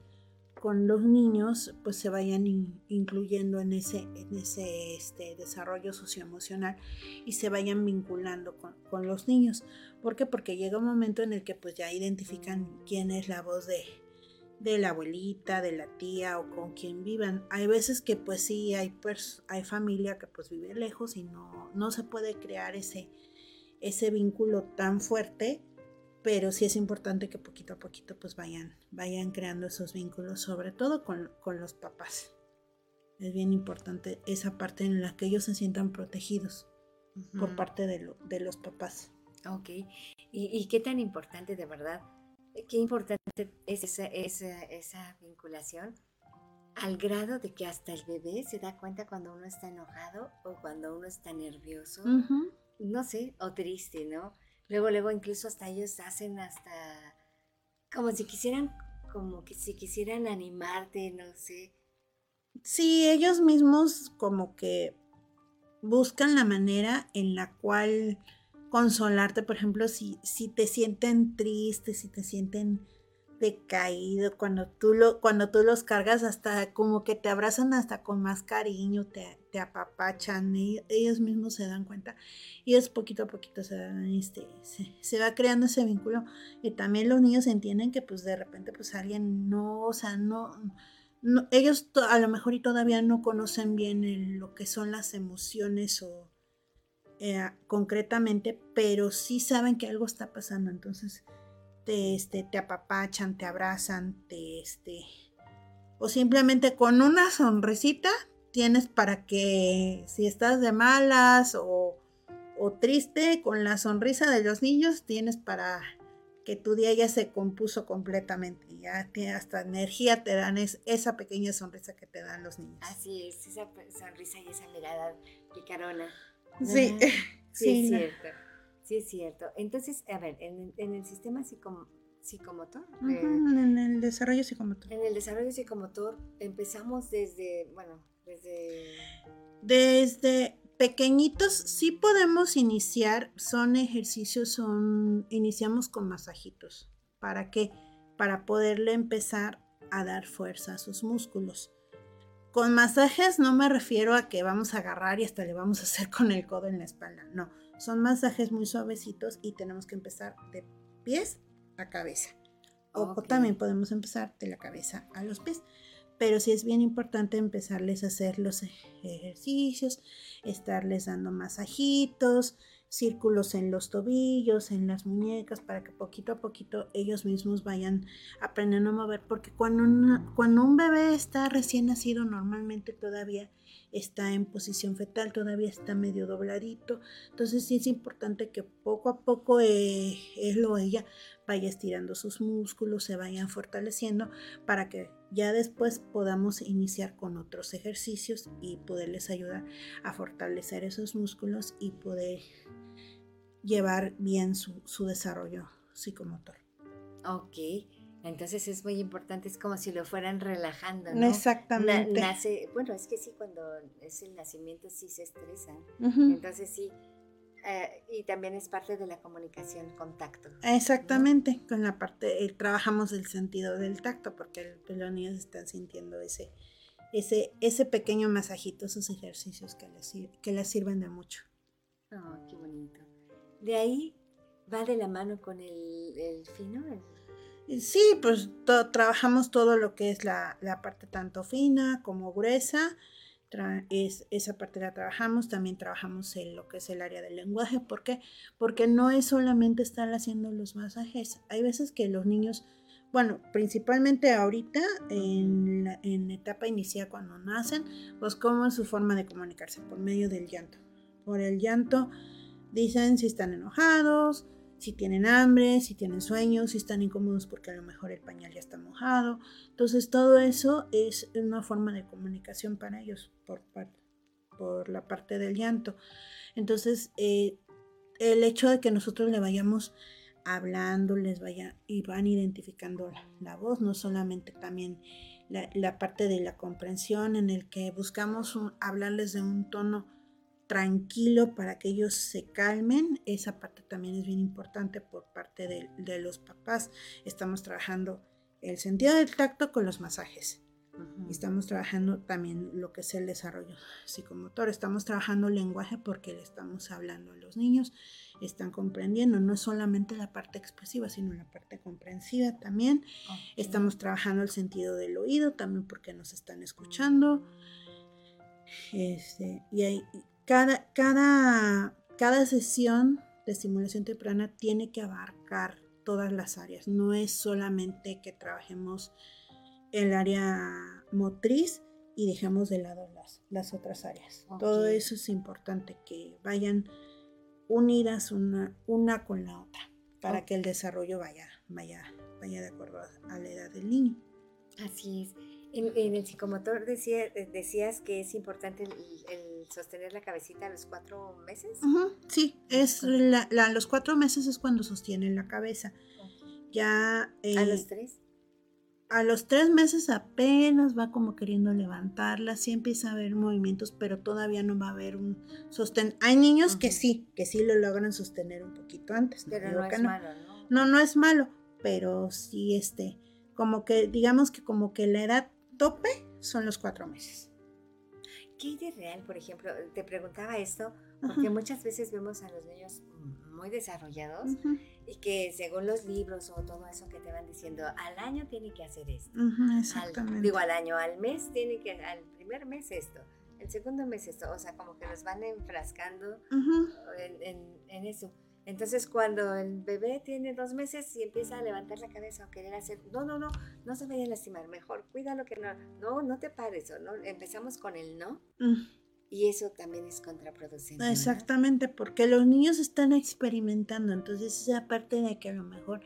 con los niños pues se vayan incluyendo en ese, en ese este, desarrollo socioemocional y se vayan vinculando con, los niños. ¿Por qué? Porque llega un momento en el que pues ya identifican quién es la voz de, de la abuelita, de la tía o con quien vivan. Hay veces que pues sí hay, hay familia que pues vive lejos y no, no se puede crear ese, ese vínculo tan fuerte pero sí es importante que poquito a poquito pues vayan, vayan creando esos vínculos, sobre todo con, los papás. Es bien importante esa parte en la que ellos se sientan protegidos por parte de, de, los papás. Ok, ¿Y, qué tan importante de verdad, qué importante es esa, esa, esa vinculación al grado de que hasta el bebé se da cuenta cuando uno está enojado o cuando uno está nervioso, no sé, o triste, ¿no? Luego, luego incluso hasta ellos hacen hasta como si quisieran, como que si quisieran animarte, no sé. Sí, ellos mismos como que buscan la manera en la cual consolarte, por ejemplo, si, si te sienten tristes, si te sienten decaído, cuando tú, lo, cuando tú los cargas hasta como que te abrazan hasta con más cariño, te, te apapachan, ellos mismos se dan cuenta y es poquito a poquito se, este, se, va creando ese vínculo y también los niños entienden que pues de repente pues alguien no, o sea, no, ellos a lo mejor y todavía no conocen bien lo que son las emociones o eh, concretamente, pero sí saben que algo está pasando, entonces te, este, te apapachan, te abrazan, te, este, o simplemente con una sonrisita tienes para que si estás de malas o, o, triste, con la sonrisa de los niños tienes para que tu día ya se compuso completamente, ya tiene hasta energía te dan es, esa pequeña sonrisa que te dan los niños. Así es, esa sonrisa y esa mirada picarona. Sí, sí, es cierto. Sí, es cierto. Entonces, a ver, en, el sistema psicomotor. en el desarrollo psicomotor. En el desarrollo psicomotor empezamos desde, bueno, desde... Desde pequeñitos sí podemos iniciar, son ejercicios, son, iniciamos con masajitos. ¿Para qué? Para poderle empezar a dar fuerza a sus músculos. Con masajes no me refiero a que vamos a agarrar y hasta le vamos a hacer con el codo en la espalda, no son masajes muy suavecitos y tenemos que empezar de pies a cabeza. O también podemos empezar de la cabeza a los pies. Pero sí es bien importante empezarles a hacer los ejercicios, estarles dando masajitos, círculos en los tobillos, en las muñecas, para que poquito a poquito ellos mismos vayan aprendiendo a mover, porque cuando, cuando un bebé está recién nacido, normalmente todavía está en posición fetal, todavía está medio dobladito, entonces sí es importante que poco a poco eh, él o ella vaya estirando sus músculos, se vayan fortaleciendo, para que ya después podamos iniciar con otros ejercicios y poderles ayudar a fortalecer esos músculos y poder llevar bien su, desarrollo psicomotor. Ok, entonces es muy importante, es como si lo fueran relajando, ¿no? Exactamente. nace, bueno, es que sí, cuando es el nacimiento sí se estresan. Entonces sí, Eh, y también es parte de la comunicación con tacto. Exactamente, con la parte, eh, trabajamos el sentido del tacto, porque los niños están sintiendo ese, ese, ese pequeño masajito, esos ejercicios que les, que les sirven de mucho. Oh, qué bonito. De ahí va de la mano con el, fino. Sí, pues trabajamos todo lo que es la, la parte tanto fina como gruesa es, esa parte la trabajamos, también trabajamos en lo que es el área del lenguaje. ¿Por qué? Porque no es solamente estar haciendo los masajes. Hay veces que los niños, bueno, principalmente ahorita en, la, en etapa inicial cuando nacen, pues cómo es su forma de comunicarse por medio del llanto. Por el llanto dicen si están enojados, si tienen hambre, si tienen sueños, si están incómodos porque a lo mejor el pañal ya está mojado. Entonces todo eso es una forma de comunicación para ellos por, por la parte del llanto. Entonces eh, el hecho de que nosotros le vayamos hablando, les vaya y van identificando la, voz, no solamente también la, parte de la comprensión en el que buscamos hablarles de un tono tranquilo para que ellos se calmen. Esa parte también es bien importante por parte de, los papás. Estamos trabajando el sentido del tacto con los masajes. Estamos trabajando también lo que es el desarrollo psicomotor. Estamos trabajando lenguaje porque le estamos hablando a los niños. Están comprendiendo no solamente la parte expresiva, sino la parte comprensiva también. Estamos trabajando el sentido del oído también porque nos están escuchando. Este, y, hay, cada, cada, cada sesión de estimulación temprana tiene que abarcar todas las áreas. No es solamente que trabajemos el área motriz y dejemos de lado las, las otras áreas. Todo eso es importante, que vayan unidas una, una con la otra para que el desarrollo vaya, vaya, vaya de acuerdo a la edad del niño. Así es. En, el psicomotor decía, decías que es importante el, sostener la cabecita a los cuatro meses. sí, es la, los cuatro meses es cuando sostienen la cabeza. Ya. ¿A eh, los tres? A los tres meses apenas va como queriendo levantarla, sí empieza a haber movimientos, pero todavía no va a haber un sostén. Hay niños que sí, que sí lo logran sostener un poquito antes. Pero no, es malo, ¿no? No, no es malo, pero sí este, como que digamos que como que la edad tope son los cuatro meses. ¿Qué hay de real, por ejemplo? Te preguntaba esto porque muchas veces vemos a los niños muy desarrollados y que según los libros o todo eso que te van diciendo, al año tiene que hacer esto. exactamente. digo, al año, al mes tiene que, al primer mes esto, el segundo mes esto, o sea, como que nos van enfrascando en eso. Entonces cuando el bebé tiene dos meses y empieza a levantar la cabeza o querer hacer, no, no, no, no se vaya a lastimar, mejor cuídalo que no, no, no te pares, ¿no? Empezamos con el no. Mm. Y eso también es contraproducente. Exactamente, porque los niños están experimentando, entonces esa parte de que a lo mejor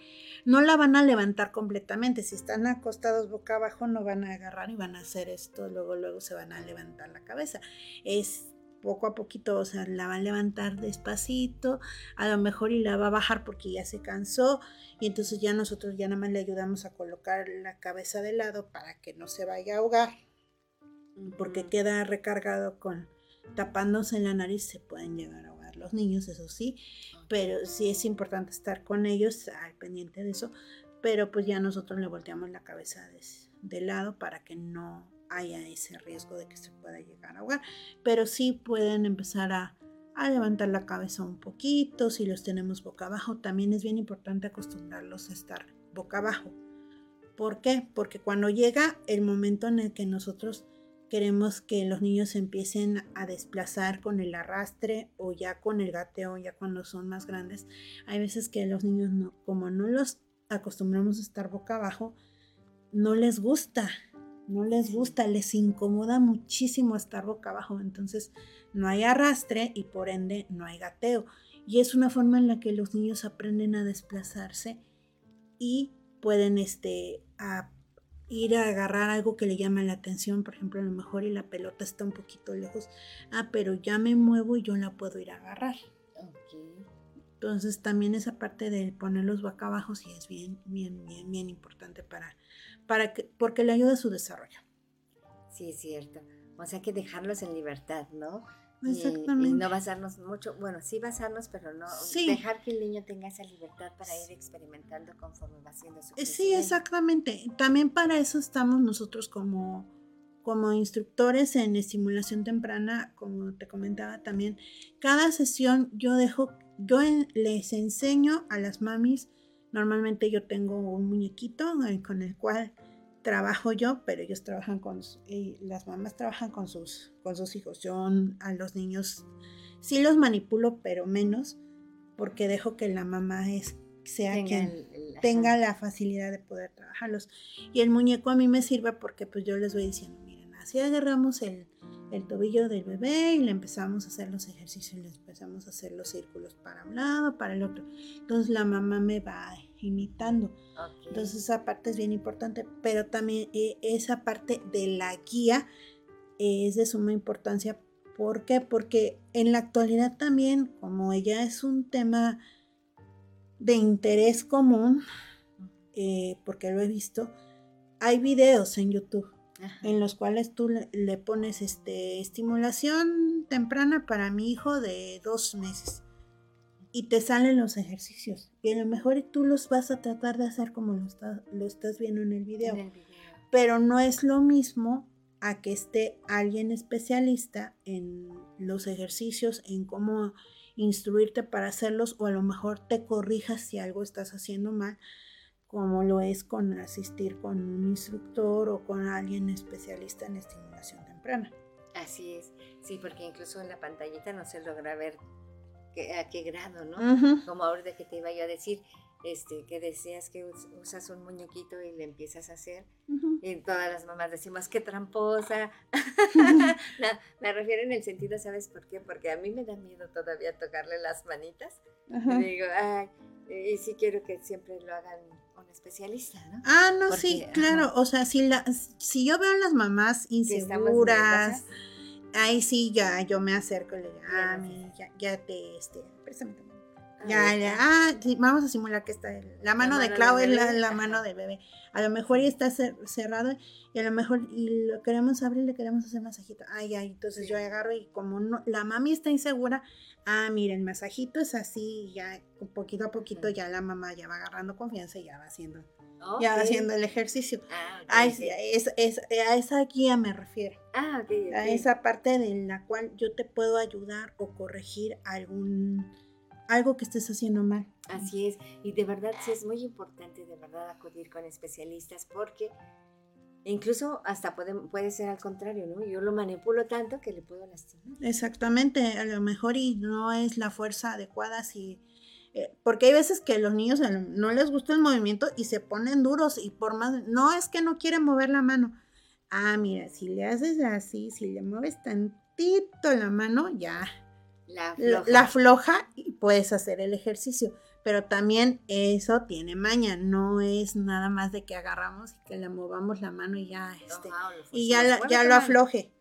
no la van a levantar completamente, si están acostados boca abajo no van a agarrar y van a hacer esto, luego luego se van a levantar la cabeza. Es poco a poquito, o sea, la va a levantar despacito, a lo mejor y la va a bajar porque ya se cansó y entonces ya nosotros ya nada más le ayudamos a colocar la cabeza de lado para que no se vaya a ahogar, porque queda recargado con tapándose en la nariz, se pueden llegar a ahogar los niños, eso sí, pero sí es importante estar con ellos al pendiente de eso, pero pues ya nosotros le volteamos la cabeza de, de lado para que no haya ese riesgo de que se pueda llegar a ahogar, pero sí pueden empezar a, levantar la cabeza un poquito, si los tenemos boca abajo, también es bien importante acostumbrarlos a estar boca abajo. ¿Por qué? Porque cuando llega el momento en el que nosotros queremos que los niños empiecen a desplazar con el arrastre o ya con el gateo, ya cuando son más grandes, hay veces que los niños no, como no los acostumbramos a estar boca abajo, no les gusta no les gusta, les incomoda muchísimo estar boca abajo, entonces no hay arrastre y por ende no hay gateo. Y es una forma en la que los niños aprenden a desplazarse y pueden este, ir a agarrar algo que le llama la atención, por ejemplo, a lo mejor y la pelota está un poquito lejos, ah, pero ya me muevo y yo la puedo ir a agarrar. Entonces también esa parte de ponerlos boca abajo sí es bien, bien, bien, bien importante para, para que, porque le ayuda a su desarrollo. Sí, es cierto. O sea que dejarlos en libertad, ¿no? exactamente. Y, no basarnos mucho, bueno, sí basarnos, pero no dejar que el niño tenga esa libertad para ir experimentando conforme va haciendo su eh, Sí, exactamente. También para eso estamos nosotros como como instructores en estimulación temprana, como te comentaba también, cada sesión yo dejo, yo les enseño a las mamis, normalmente yo tengo un muñequito con el cual trabajo yo, pero ellos trabajan con, las mamás trabajan con sus, con sus hijos. Yo a los niños sí los manipulo, pero menos, porque dejo que la mamá es, sea quien tenga la facilidad de poder trabajarlos. Y el muñeco a mí me sirve porque pues yo les voy diciendo, miren, así agarramos el, el tobillo del bebé y le empezamos a hacer los ejercicios, le empezamos a hacer los círculos para un lado, para el otro. Entonces la mamá me va imitando. Entonces esa parte es bien importante, pero también eh, esa parte de la guía es de suma importancia. ¿Por qué? Porque en la actualidad también, como ella es un tema de interés común, eh, porque lo he visto, hay videos en YouTube en los cuales tú le, le, pones este, estimulación temprana para mi hijo de dos meses y te salen los ejercicios. Y a lo mejor tú los vas a tratar de hacer como lo, lo estás viendo en el, video. Pero no es lo mismo a que esté alguien especialista en los ejercicios, en cómo instruirte para hacerlos o a lo mejor te corrijas si algo estás haciendo mal, como lo es con asistir con un instructor o con alguien especialista en estimulación temprana. Así es, sí, porque incluso en la pantallita no se logra ver a qué grado, ¿no? Como ahorita que te iba yo a decir, este, que decías que usas un muñequito y le empiezas a hacer. Y todas las mamás decimos, qué tramposa. me refiero en el sentido, ¿sabes por qué? Porque a mí me da miedo todavía tocarle las manitas. Y digo, ay, y sí quiero que siempre lo hagan especialista, ¿no? Ah, no, sí, claro. O sea, si, la, si yo veo a las mamás inseguras ahí sí ya yo me acerco y le digo, ah, ya, ya te, este, préstame tu ya, ya, ah, sí, vamos a simular que está la mano de Clau es la, mano del bebé. A lo mejor ya está cerrado y a lo mejor y lo queremos abrir, le queremos hacer masajito. Ay, ay, entonces yo agarro y como no, la mami está insegura, ah, mira, el masajito es así, ya poquito a poquito ya la mamá ya va agarrando confianza y ya va haciendo ya haciendo el ejercicio. Ah, a, esa guía me refiero. Ah, a esa parte de la cual yo te puedo ayudar o corregir algún algo que estés haciendo mal. Así es, y de verdad sí es muy importante de verdad acudir con especialistas porque incluso hasta puede, puede ser al contrario, ¿no? Yo lo manipulo tanto que le puedo lastimar. Exactamente, a lo mejor y no es la fuerza adecuada si eh, porque hay veces que los niños no les gusta el movimiento y se ponen duros y por más, no es que no quieren mover la mano. Ah, mira, si le haces así, si le mueves tantito la mano, ya la afloja. y puedes hacer el ejercicio. Pero también eso tiene maña, no es nada más de que agarramos y que le movamos la mano y ya, este, y ya, ya lo afloje.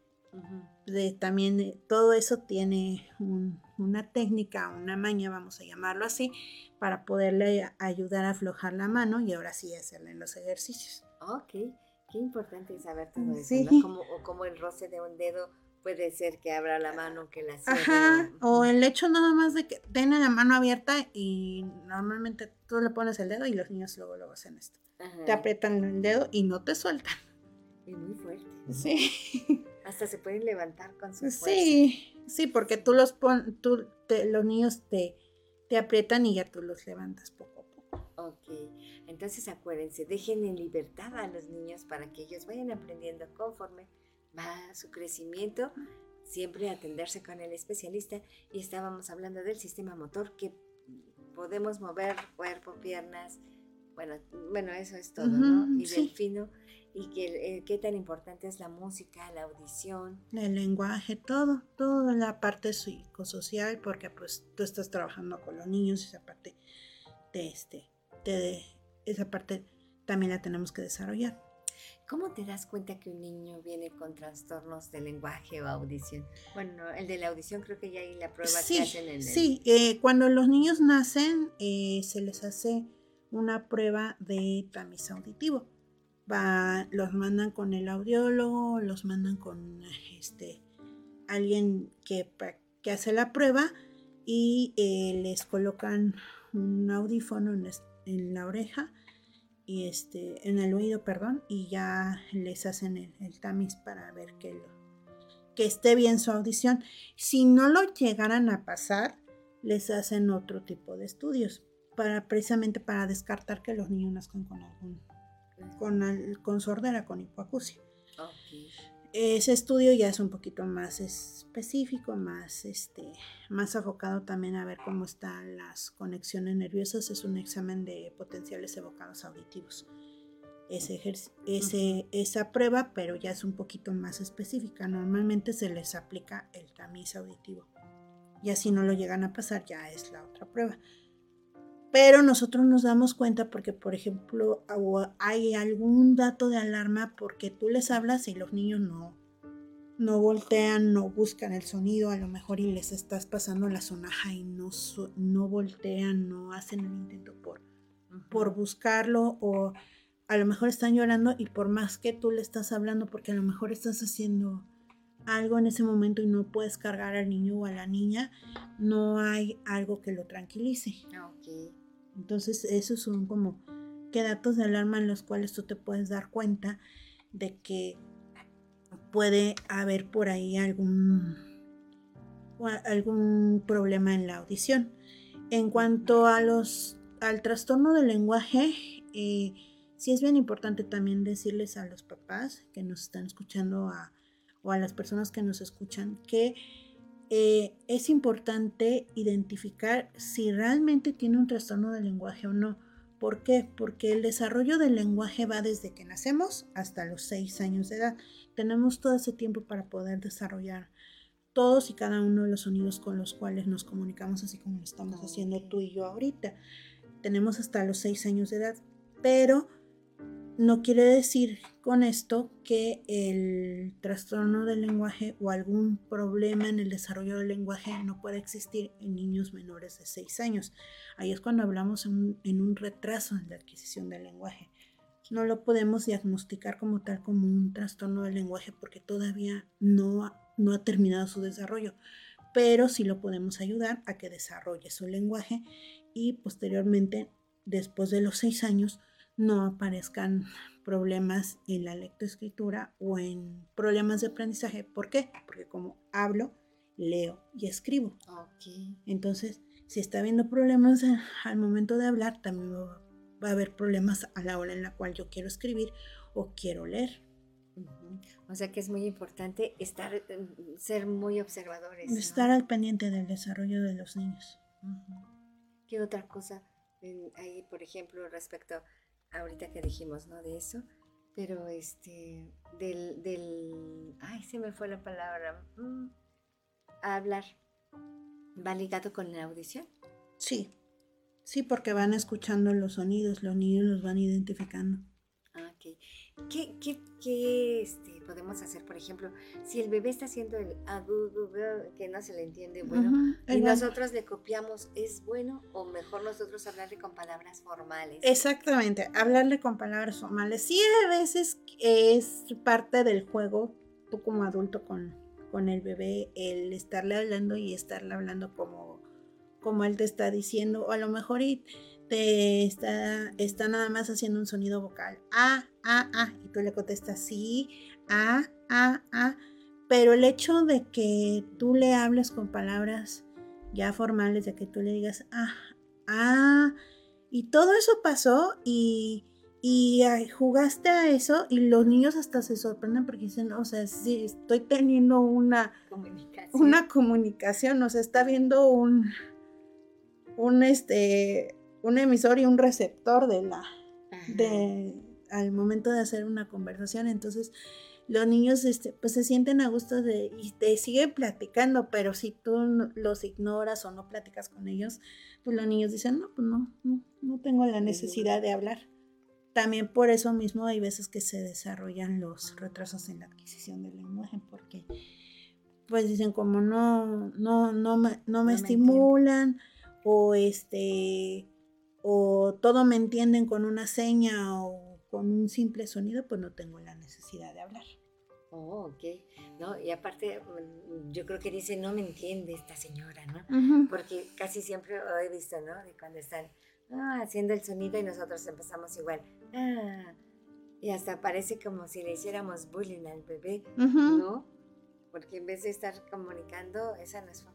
de, también eh, todo eso tiene un, una técnica, una maña, vamos a llamarlo así, para poderle ayudar a aflojar la mano y ahora sí hacerle los ejercicios. Ok, qué importante saber todo eso, ¿no? como, o como el roce de un dedo puede ser que abra la mano, que la cierre. Ajá, o el hecho nada más de que tenga la mano abierta y normalmente tú le pones el dedo y los niños luego lo hacen esto. Te aprietan el dedo y no te sueltan. Y muy fuerte. Sí. Hasta se pueden levantar con su fuerza. Sí. Sí, porque tú los pon, tú los niños te, te aprietan y ya tú los levantas poco a poco. Ok, entonces acuérdense, dejen en libertad a los niños para que ellos vayan aprendiendo conforme va su crecimiento, siempre atenderse con el especialista. Y estábamos hablando del sistema motor que podemos mover cuerpo, piernas, bueno, bueno, eso es todo, ¿no? Y del fino y que, eh, qué tan importante es la música, la audición. El lenguaje, todo, toda la parte psicosocial, porque pues tú estás trabajando con los niños, esa parte de este, de, esa parte también la tenemos que desarrollar. ¿Cómo te das cuenta que un niño viene con trastornos de lenguaje o audición? Bueno, el de la audición creo que ya hay la prueba sí, que hacen en el... Sí, eh, cuando los niños nacen eh, se les hace una prueba de tamiz auditivo va, los mandan con el audiólogo, los mandan con este alguien que, que hace la prueba y eh, les colocan un audífono en, la oreja y este en el oído perdón y ya les hacen el, tamiz para ver que que esté bien su audición. Si no lo llegaran a pasar les hacen otro tipo de estudios para precisamente para descartar que los niños nazcan con algún con, con sordera con hipoacusia ese estudio ya es un poquito más específico, más, este, más enfocado también a ver cómo están las conexiones nerviosas. Es un examen de potenciales evocados auditivos. Ese, ese, esa prueba, pero ya es un poquito más específica. Normalmente se les aplica el tamiz auditivo. Y así no lo llegan a pasar, ya es la otra prueba. Pero nosotros nos damos cuenta porque, por ejemplo, hay algún dato de alarma porque tú les hablas y los niños no, no voltean, no buscan el sonido, a lo mejor y les estás pasando la sonaja y no, no voltean, no hacen el intento por, por buscarlo o a lo mejor están llorando y por más que tú le estás hablando porque a lo mejor estás haciendo algo en ese momento y no puedes cargar al niño o a la niña, no hay algo que lo tranquilice. Okay. Entonces, esos son como que datos de alarma en los cuales tú te puedes dar cuenta de que puede haber por ahí algún, algún problema en la audición. En cuanto a los, al trastorno del lenguaje, eh, sí es bien importante también decirles a los papás que nos están escuchando o a las personas que nos escuchan que eh, es importante identificar si realmente tiene un trastorno del lenguaje o no. ¿Por qué? Porque el desarrollo del lenguaje va desde que nacemos hasta los 6 años de edad. Tenemos todo ese tiempo para poder desarrollar todos y cada uno de los sonidos con los cuales nos comunicamos, así como lo estamos haciendo tú y yo ahorita. Tenemos hasta los 6 años de edad, pero no quiere decir con esto que el trastorno del lenguaje o algún problema en el desarrollo del lenguaje no pueda existir en niños menores de 6 años. Ahí es cuando hablamos en, un retraso en la adquisición del lenguaje. No lo podemos diagnosticar como tal como un trastorno del lenguaje porque todavía no, no ha terminado su desarrollo, pero sí lo podemos ayudar a que desarrolle su lenguaje y posteriormente, después de los 6 años, no aparezcan problemas en la lectoescritura o en problemas de aprendizaje. ¿Por qué? Porque como hablo, leo y escribo. Entonces, si está habiendo problemas al momento de hablar, también va a haber problemas a la hora en la cual yo quiero escribir o quiero leer. O sea que es muy importante estar, eh, ser muy observadores. Estar al pendiente del desarrollo de los niños. ¿Qué otra cosa ahí, por ejemplo, respecto ahorita que dijimos, ¿no? De eso, pero este, del, del, ay, se me fue la palabra, mm, hablar, ¿va ligado con la audición? Sí, sí, porque van escuchando los sonidos, los niños los van identificando. Ok. ¿Qué, qué, qué este, podemos hacer, por ejemplo, si el bebé está haciendo el que no se le entiende, bueno, y nosotros le copiamos, ¿es bueno o mejor nosotros hablarle con palabras formales? Exactamente, hablarle con palabras formales. Sí, a veces es parte del juego, tú como adulto con, con el bebé, el estarle hablando y estarle hablando como, como él te está diciendo, o a lo mejor y te está, está nada más haciendo un sonido vocal, ah, ah, ah, y tú le contestas sí, ah, ah, ah, pero el hecho de que tú le hables con palabras ya formales, de que tú le digas, ah, ah, y todo eso pasó y, y jugaste a eso y los niños hasta se sorprenden porque dicen, o sea, sí, estoy teniendo una comunicación, una comunicación o sea, está viendo un, un, este, un emisor y un receptor de la, de, al momento de hacer una conversación, entonces los niños este, pues se sienten a gusto de, y te siguen platicando, pero si tú los ignoras o no platicas con ellos, pues los niños dicen, no, pues no, no, no tengo la necesidad de hablar. También por eso mismo hay veces que se desarrollan los retrasos en la adquisición del lenguaje, porque pues dicen como no, no, no me, no me estimulan o este, o todo me entienden con una seña o con un simple sonido, pues no tengo la necesidad de hablar. Oh, ok. ¿No? Y aparte, mm, yo creo que dice, no me entiende esta señora, ¿no? Porque casi siempre lo he visto, ¿no? De cuando están ah, haciendo el sonido y nosotros empezamos igual. Ah, y hasta parece como si le hiciéramos bullying al bebé, ¿no? Porque en vez de estar comunicando, esa no es forma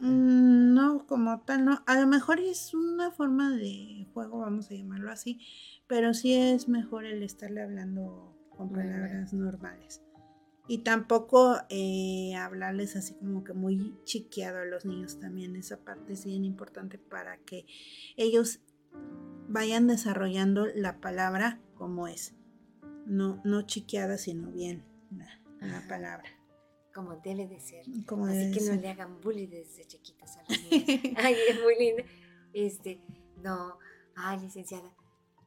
Mm, no, como tal, no. A lo mejor es una forma de juego, vamos a llamarlo así, pero sí es mejor el estarle hablando con palabras normales. Y tampoco eh, hablarles así como que muy chiqueado a los niños también. Esa parte es bien importante para que ellos vayan desarrollando la palabra como es. No, no chiqueada, sino bien la, palabra. Como debe de ser. así que no le hagan bullying desde chiquitos a los niños. ay, es muy linda. Este, no, ay, licenciada.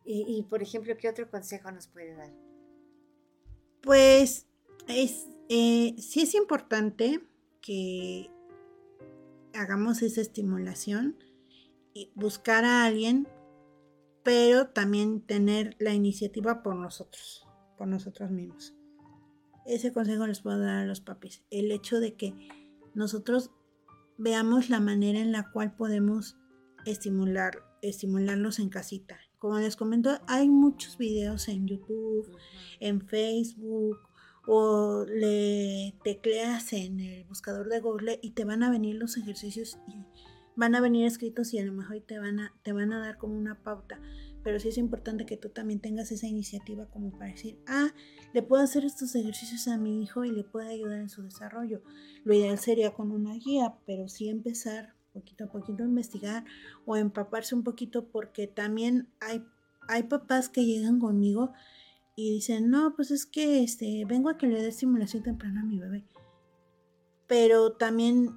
Y, y, por ejemplo, ¿qué otro consejo nos puede dar? Pues es, eh, sí es importante que hagamos esa estimulación y buscar a alguien, pero también tener la iniciativa por nosotros, por nosotros mismos. Ese consejo les puedo dar a los papis. El hecho de que nosotros veamos la manera en la cual podemos estimular, estimularlos en casita. Como les comento, hay muchos videos en YouTube, en Facebook, o le tecleas en el buscador de Google y te van a venir los ejercicios y van a venir escritos y a lo mejor te van a, te van a dar como una pauta. Pero sí es importante que tú también tengas esa iniciativa como para decir, ah, le puedo hacer estos ejercicios a mi hijo y le puedo ayudar en su desarrollo. Lo ideal sería con una guía, pero sí empezar poquito a poquito a investigar o empaparse un poquito porque también hay, hay papás que llegan conmigo y dicen, no, pues es que este, vengo a que le dé estimulación temprana a mi bebé. Pero también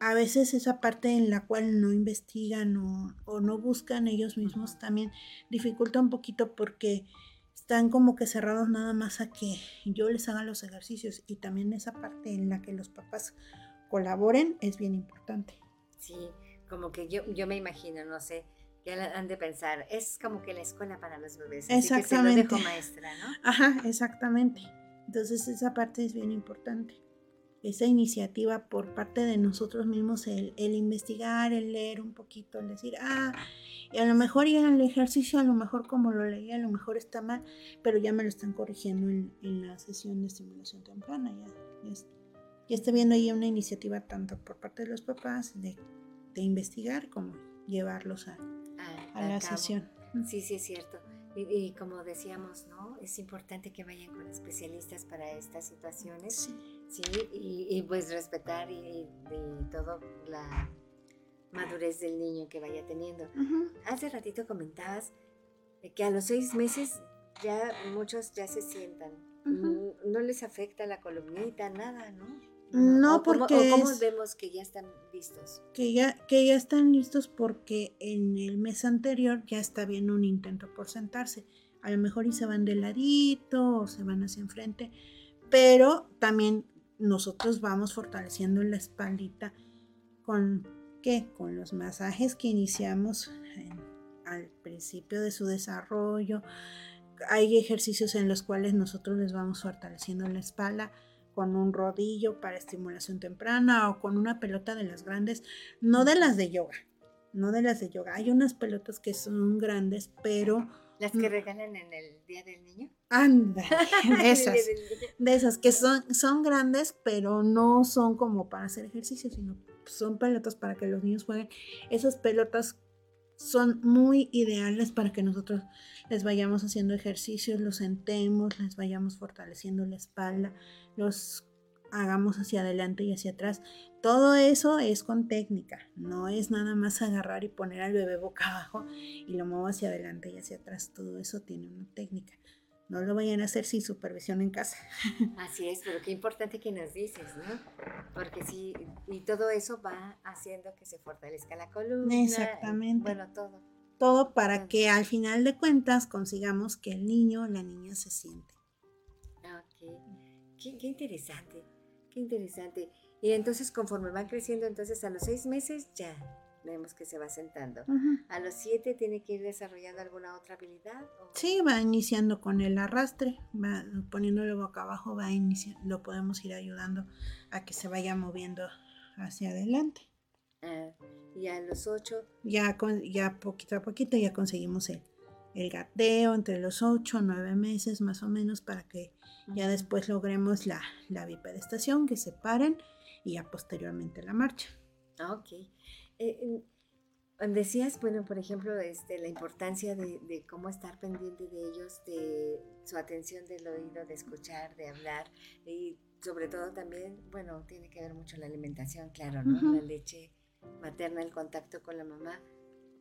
a veces esa parte en la cual no investigan o, no buscan ellos mismos también dificulta un poquito porque están como que cerrados nada más a que yo les haga los ejercicios y también esa parte en la que los papás colaboren es bien importante. Sí, como que yo, yo me imagino, no sé, ya han de pensar, es como que la escuela para los bebés. exactamente. Que se lo maestra, ¿no? Ajá, exactamente. Entonces esa parte es bien importante. Esa iniciativa por parte de nosotros mismos, el, investigar, el leer un poquito, el decir, ah, y a lo mejor ya el ejercicio, a lo mejor como lo leí, a lo mejor está mal, pero ya me lo están corrigiendo en, la sesión de estimulación temprana. Ya, ya, está viendo ahí una iniciativa tanto por parte de los papás de, de investigar como llevarlos a, a, la sesión. Sí, sí, es cierto. Y, como decíamos, ¿no? Es importante que vayan con especialistas para estas situaciones. Sí. Y, pues respetar y, todo la madurez del niño que vaya teniendo. Hace ratito comentabas que a los seis meses ya muchos ya se sientan. no les afecta la columnita, nada, ¿no? No, porque. Cómo, vemos que ya están listos? Que ya, que ya están listos porque en el mes anterior ya está bien un intento por sentarse. A lo mejor y se van de ladito o se van hacia enfrente, pero también nosotros vamos fortaleciendo la espaldita con ¿qué? Con los masajes que iniciamos al principio de su desarrollo. Hay ejercicios en los cuales nosotros les vamos fortaleciendo la espalda con un rodillo para estimulación temprana o con una pelota de las grandes, no de las de yoga, no de las de yoga. Hay unas pelotas que son grandes, pero... Las que regalan en el Día del Niño. Anda, de esas, de esas que son, son grandes, pero no son como para hacer ejercicio, sino son pelotas para que los niños jueguen. Esas pelotas son muy ideales para que nosotros les vayamos haciendo ejercicios, los sentemos, les vayamos fortaleciendo la espalda, los hagamos hacia adelante y hacia atrás. Todo eso es con técnica, no es nada más agarrar y poner al bebé boca abajo y lo muevo hacia adelante y hacia atrás. Todo eso tiene una técnica. No lo vayan a hacer sin supervisión en casa. Así es, pero qué importante que nos dices, ¿no? Porque sí, y todo eso va haciendo que se fortalezca la columna. Exactamente. bueno, todo. Todo para que al final de cuentas consigamos que el niño o la niña se siente. Ok. Qué, qué interesante, qué interesante. Y entonces conforme van creciendo, entonces a los seis meses ya vemos que se va sentando. ¿A los siete tiene que ir desarrollando alguna otra habilidad? Sí, va iniciando con el arrastre, va poniéndolo boca abajo, va iniciando, lo podemos ir ayudando a que se vaya moviendo hacia adelante. Ah, y a los ocho. Ya, con, ya poquito a poquito ya conseguimos el, el gateo entre los ocho o nueve meses más o menos para que ya después logremos la, la bipedestación, que se paren y ya posteriormente la marcha. Ah, ok. Eh, decías, bueno, por ejemplo, este, la importancia de, cómo estar pendiente de ellos, de su atención del oído, de escuchar, de hablar y sobre todo también, bueno, tiene que ver mucho la alimentación, claro, ¿no? La leche materna, el contacto con la mamá,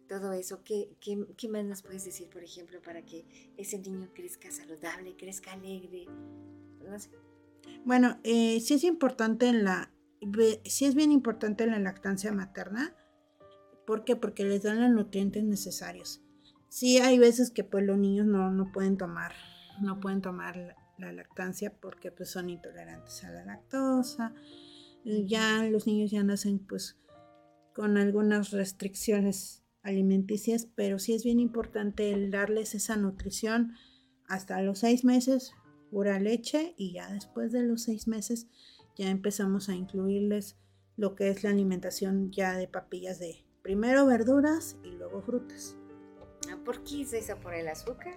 todo eso. ¿Qué, qué, qué más nos puedes decir, por ejemplo, para que ese niño crezca saludable, crezca alegre? No sé. Bueno, eh, sí es importante en la, sí es bien importante en la lactancia materna ¿Por qué? Porque les dan los nutrientes necesarios. Sí hay veces que pues los niños no, pueden tomar, no pueden tomar la, lactancia porque pues son intolerantes a la lactosa. Ya los niños ya nacen pues con algunas restricciones alimenticias, pero sí es bien importante el darles esa nutrición hasta los seis meses, pura leche, y ya después de los seis meses ya empezamos a incluirles lo que es la alimentación ya de papillas de, Primero verduras y luego frutas. Ah, ¿Por qué es eso? ¿Por el azúcar?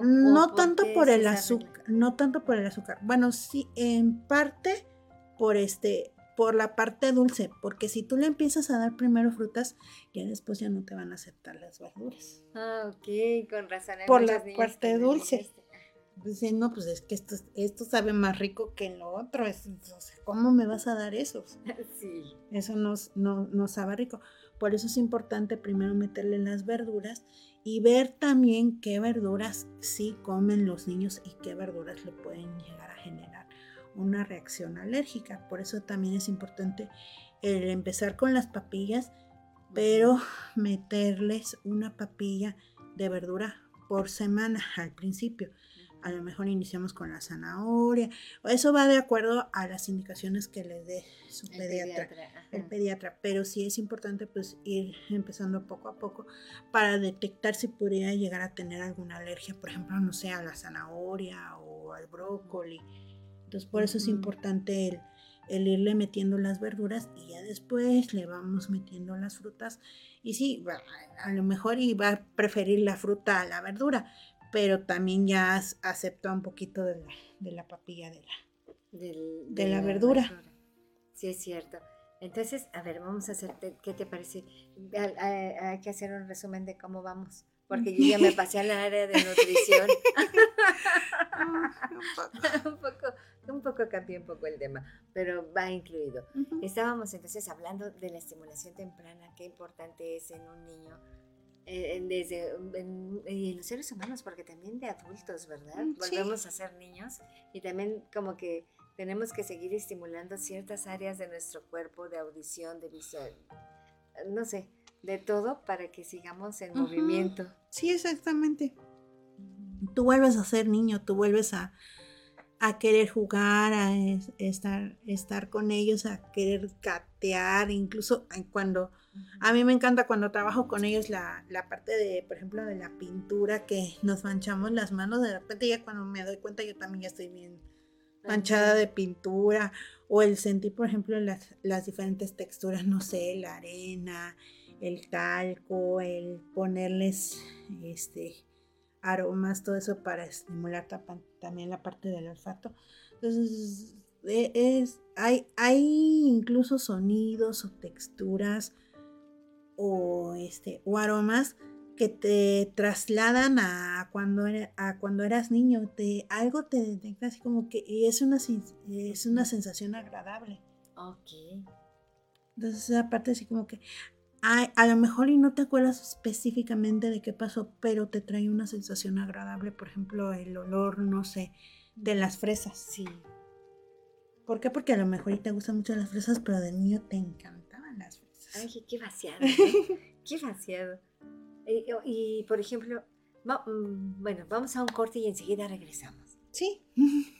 no tanto por el azúcar, no tanto por el azúcar. Bueno, sí, en parte por este, por la parte dulce, porque si tú le empiezas a dar primero frutas, ya después ya no te van a aceptar las verduras. Ah, ok, con razón. Por la parte dulce. Pues, no, pues es que esto, esto sabe más rico que lo otro. ¿Cómo me vas a dar eso? Sí. Eso no, no, no sabe rico. Por eso es importante primero meterle las verduras y ver también qué verduras sí comen los niños y qué verduras le pueden llegar a generar una reacción alérgica. Por eso también es importante empezar con las papillas, pero meterles una papilla de verdura por semana al principio a lo mejor iniciamos con la zanahoria. Eso va de acuerdo a las indicaciones que le dé su pediatra, el pediatra. Pero sí es importante pues ir empezando poco a poco para detectar si pudiera llegar a tener alguna alergia, por ejemplo, no sé, a la zanahoria o al brócoli. Entonces por eso es importante el, el irle metiendo las verduras y ya después le vamos metiendo las frutas. Y sí, a lo mejor iba a preferir la fruta a la verdura, pero también ya aceptó un poquito de la, de la papilla de la, de, la, verdura. Sí, es cierto. Entonces, a ver, vamos a hacer, ¿qué te parece? Hay, que hacer un resumen de cómo vamos, porque yo ya me pasé al área de nutrición. un, poco. un, poco, cambié un poco el tema, pero va incluido. Estábamos entonces hablando de la estimulación temprana, qué importante es en un niño eh, desde en, los seres humanos, porque también de adultos, ¿verdad? Mm, Volvemos a ser niños y también como que tenemos que seguir estimulando ciertas áreas de nuestro cuerpo, de audición, de visión, no sé, de todo para que sigamos en movimiento. Sí, exactamente. Tú vuelves a ser niño, tú vuelves a, a querer jugar, a estar, estar con ellos, a querer catear, incluso cuando a mí me encanta cuando trabajo con ellos la, parte de, por ejemplo, de la pintura, que nos manchamos las manos, de repente ya cuando me doy cuenta yo también ya estoy bien manchada de pintura, o el sentir, por ejemplo, las, las diferentes texturas, no sé, la arena, el talco, el ponerles este aromas, todo eso para estimular también la parte del olfato. Entonces, e, es, hay, hay incluso sonidos o texturas o, este, o aromas que te trasladan a cuando, a cuando eras niño, te, algo te detecta así como que es una, es una sensación agradable. Ok. Entonces aparte así como que a, a, lo mejor y no te acuerdas específicamente de qué pasó, pero te trae una sensación agradable, por ejemplo el olor, no sé, de las fresas. Sí. ¿Por qué? Porque a lo mejor y te gustan mucho las fresas, pero de niño te encantaban las fresas. Ay, qué vaciado, qué vaciado. Y, por ejemplo, mm, bueno, vamos a un corte y enseguida regresamos. Sí.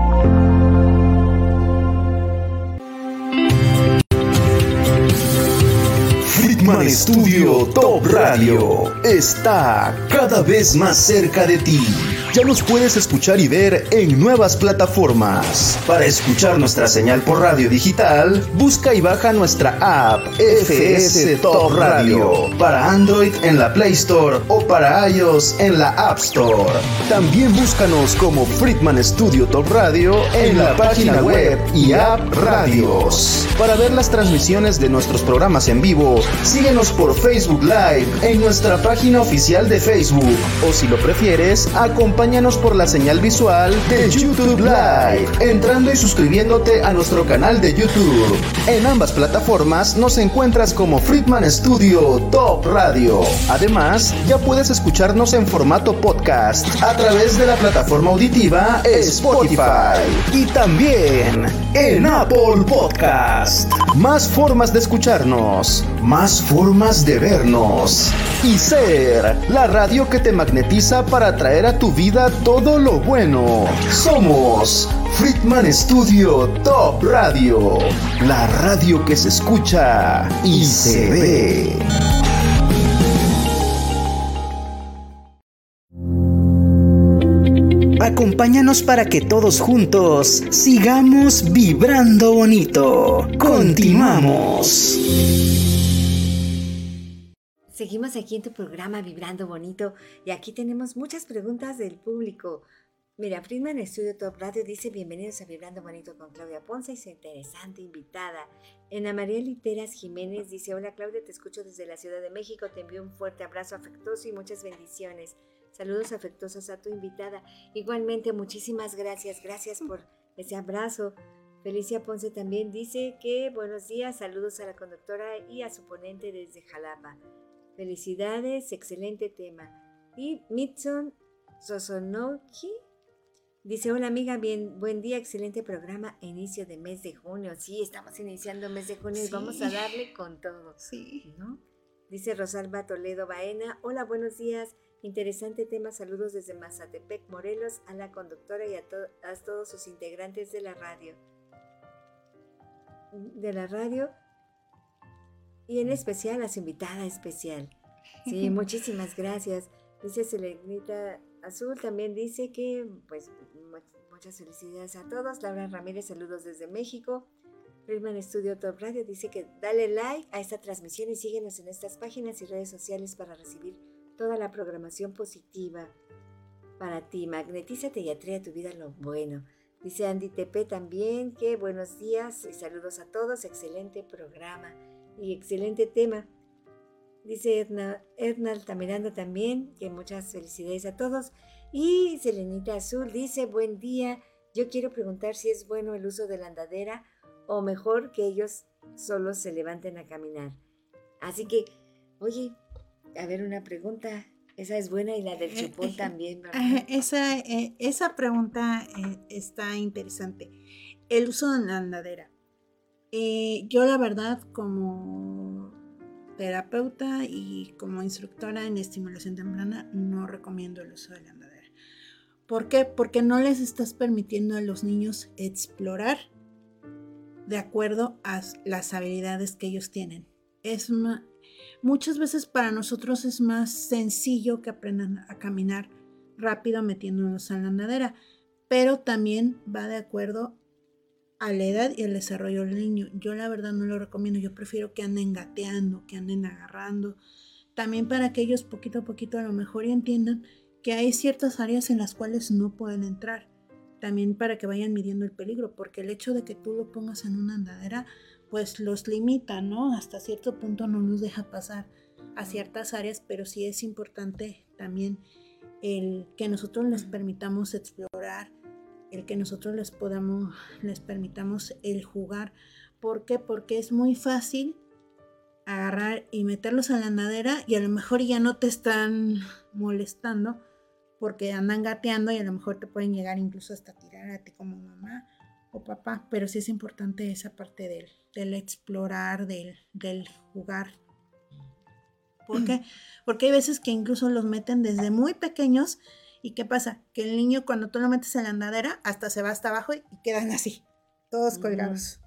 Friedman Studio Top Radio está cada vez más cerca de ti ya nos puedes escuchar y ver en nuevas plataformas. Para escuchar nuestra señal por radio digital, busca y baja nuestra app FS Top Radio para Android en la Play Store o para iOS en la App Store. También búscanos como Friedman Studio Top Radio en la página web y app Radios. Para ver las transmisiones de nuestros programas en vivo, síguenos por Facebook Live en nuestra página oficial de Facebook o si lo prefieres, acompáñanos por la señal visual de YouTube Live, entrando y suscribiéndote a nuestro canal de YouTube. En ambas plataformas nos encuentras como Friedman Studio Top Radio. Además, ya puedes escucharnos en formato podcast a través de la plataforma auditiva Spotify y también en Apple Podcast. Más formas de escucharnos, más formas de vernos y ser la radio que te magnetiza para atraer a tu vida todo lo bueno. Somos Friedman Studio Top Radio, la radio que se escucha y se ve. Acompáñanos para que todos juntos sigamos vibrando bonito. Continuamos. Seguimos aquí en tu programa Vibrando Bonito y aquí tenemos muchas preguntas del público. Mira, Friedman Estudio Top Radio dice bienvenidos a Vibrando Bonito con Claudia Ponce y su interesante invitada. Ana María Literas Jiménez dice, hola Claudia, te escucho desde la Ciudad de México, te envío un fuerte abrazo afectuoso y muchas bendiciones. Saludos afectuosos a tu invitada. Igualmente, muchísimas gracias, gracias por ese abrazo. Felicia Ponce también dice que buenos días, saludos a la conductora y a su ponente desde Jalapa. Felicidades, excelente tema. Y Mitson Sosonoki dice, hola amiga, bien, buen día, excelente programa, inicio de mes de junio. Sí, estamos iniciando mes de junio y vamos a darle con todo. Sí. ¿no? Dice Rosalba Toledo Baena, hola, buenos días. Interesante tema, saludos desde Mazatepec, Morelos, a la conductora y a, a todos sus integrantes de la radio. De la radio, y en especial a su invitada especial. Sí, muchísimas gracias. Dice Selenita Azul, también dice que, pues, muchas felicidades a todos. Laura Ramírez, saludos desde México. Friedman Studio Top Radio dice que dale like a esta transmisión y síguenos en estas páginas y redes sociales para recibir toda la programación positiva para ti. Magnetízate y atrae a tu vida lo bueno. Dice Andy Tepe también que buenos días y saludos a todos. Excelente programa y excelente tema. Dice Edna, Edna Altamiranda también, que muchas felicidades a todos. Y Selenita Azul dice, buen día, yo quiero preguntar si es bueno el uso de la andadera o mejor que ellos solo se levanten a caminar. Así que, oye, a ver una pregunta, esa es buena y la del chupón también. Esa, eh, esa pregunta eh, está interesante. El uso de la andadera. Yo la verdad como terapeuta y como instructora en estimulación temprana no recomiendo el uso de la andadera. ¿Por qué? Porque no les estás permitiendo a los niños explorar de acuerdo a las habilidades que ellos tienen. Es muchas veces para nosotros es más sencillo que aprendan a caminar rápido metiéndonos en la andadera, pero también va de acuerdo a la edad y al desarrollo del niño. Yo la verdad no lo recomiendo, yo prefiero que anden gateando, que anden agarrando, también para que ellos poquito a poquito a lo mejor entiendan que hay ciertas áreas en las cuales no pueden entrar, también para que vayan midiendo el peligro, porque el hecho de que tú lo pongas en una andadera, pues los limita, ¿no? Hasta cierto punto no nos deja pasar a ciertas áreas, pero sí es importante también el que nosotros les permitamos explorar, el que nosotros les podamos, les permitamos el jugar. ¿Por qué? Porque es muy fácil agarrar y meterlos a la andadera y a lo mejor ya no te están molestando porque andan gateando y a lo mejor te pueden llegar incluso hasta tirar a ti como mamá o papá, pero sí es importante esa parte del, del explorar, del, del jugar ¿Por qué? Porque hay veces que incluso los meten desde muy pequeños y ¿qué pasa? Que el niño cuando tú lo metes en la andadera hasta se va hasta abajo y quedan así, todos colgados.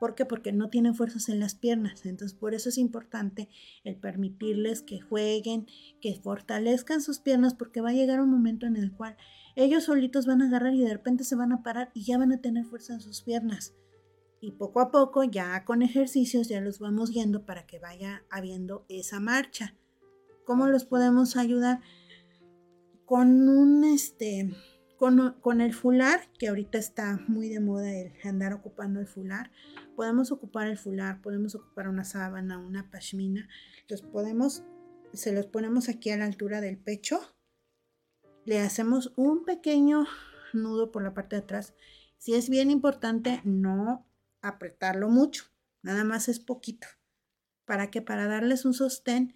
¿Por qué? Porque no tienen fuerzas en las piernas. Entonces, por eso es importante el permitirles que jueguen, que fortalezcan sus piernas, porque va a llegar un momento en el cual ellos solitos van a agarrar y de repente se van a parar y ya van a tener fuerza en sus piernas. Y poco a poco, ya con ejercicios, ya los vamos guiando para que vaya habiendo esa marcha. ¿Cómo los podemos ayudar? Con un este. Con, con, el fular, que ahorita está muy de moda el andar ocupando el fular, podemos ocupar el fular, podemos ocupar una sábana, una pashmina, los podemos, se los ponemos aquí a la altura del pecho, le hacemos un pequeño nudo por la parte de atrás. Si es bien importante no apretarlo mucho, nada más es poquito. ¿Para que Para darles un sostén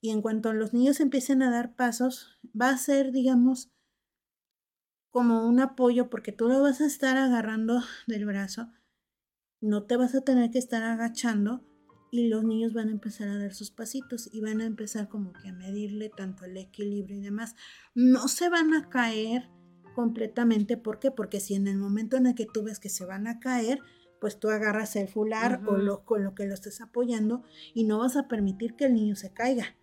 y en cuanto los niños empiecen a dar pasos, va a ser, digamos, como un apoyo porque tú lo vas a estar agarrando del brazo, no te vas a tener que estar agachando y los niños van a empezar a dar sus pasitos y van a empezar como que a medirle tanto el equilibrio y demás. No se van a caer completamente, ¿por qué? Porque si en el momento en el que tú ves que se van a caer, pues tú agarras el fular o lo, con lo que lo estés apoyando y no vas a permitir que el niño se caiga.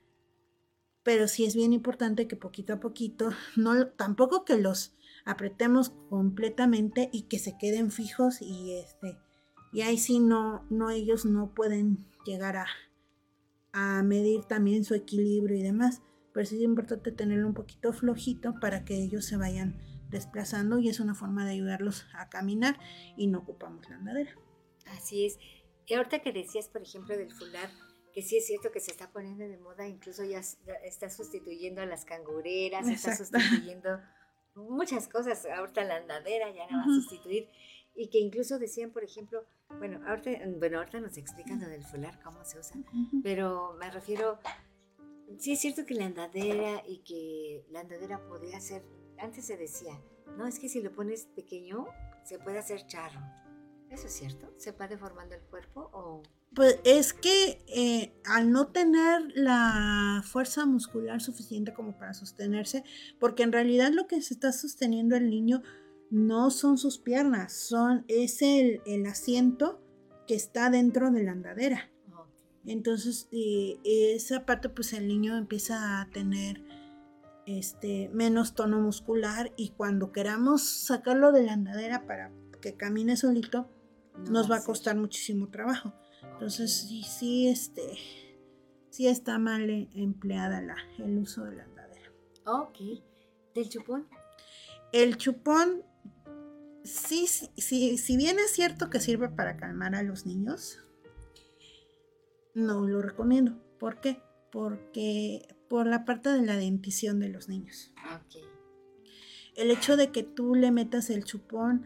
Pero sí es bien importante que poquito a poquito, no, tampoco que los apretemos completamente y que se queden fijos y este y ahí sí no, no ellos no pueden llegar a, a medir también su equilibrio y demás. Pero sí es importante tenerlo un poquito flojito para que ellos se vayan desplazando y es una forma de ayudarlos a caminar y no ocupamos la andadera. Así es. Y ahorita que decías, por ejemplo, del fular, que sí es cierto que se está poniendo de moda, incluso ya está sustituyendo a las cangureras, está sustituyendo muchas cosas. Ahorita la andadera ya la va a sustituir. Y que incluso decían, por ejemplo, bueno, ahorita, bueno, ahorita nos explican lo del fular, cómo se usa, pero me refiero, sí es cierto que la andadera y que la andadera podía ser antes se decía, no, es que si lo pones pequeño, se puede hacer charro. ¿Eso es cierto? ¿Se va deformando el cuerpo o...? Pues es que eh, al no tener la fuerza muscular suficiente como para sostenerse, porque en realidad lo que se está sosteniendo el niño no son sus piernas, son, es el, el asiento que está dentro de la andadera. Entonces, eh, esa parte, pues el niño empieza a tener este, menos tono muscular y cuando queramos sacarlo de la andadera para que camine solito, nos va a costar muchísimo trabajo. Entonces sí, sí, este, sí está mal e, empleada la, el uso de la andadera. Ok. ¿Del chupón? El chupón, sí, sí, si bien es cierto que sirve para calmar a los niños, no lo recomiendo. ¿Por qué? Porque por la parte de la dentición de los niños. El hecho de que tú le metas el chupón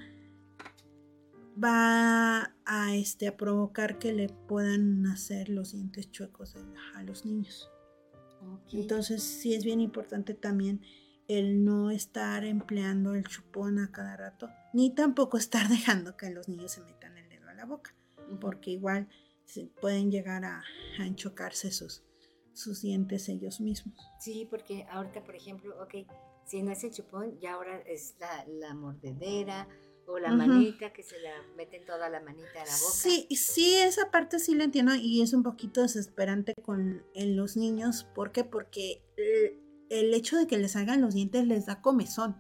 va a, este, a provocar que le puedan hacer los dientes chuecos a los niños. Entonces sí es bien importante también el no estar empleando el chupón a cada rato, ni tampoco estar dejando que los niños se metan el dedo a la boca, porque igual se pueden llegar a, a enchocarse sus, sus dientes ellos mismos. Sí, porque ahorita, por ejemplo, ok, si no es el chupón, ya ahora es la, mordedera o la manita que se la meten toda la manita a la boca. Sí, sí, esa parte sí la entiendo y es un poquito desesperante con en los niños. ¿Por qué? Porque el, el hecho de que les hagan los dientes les da comezón.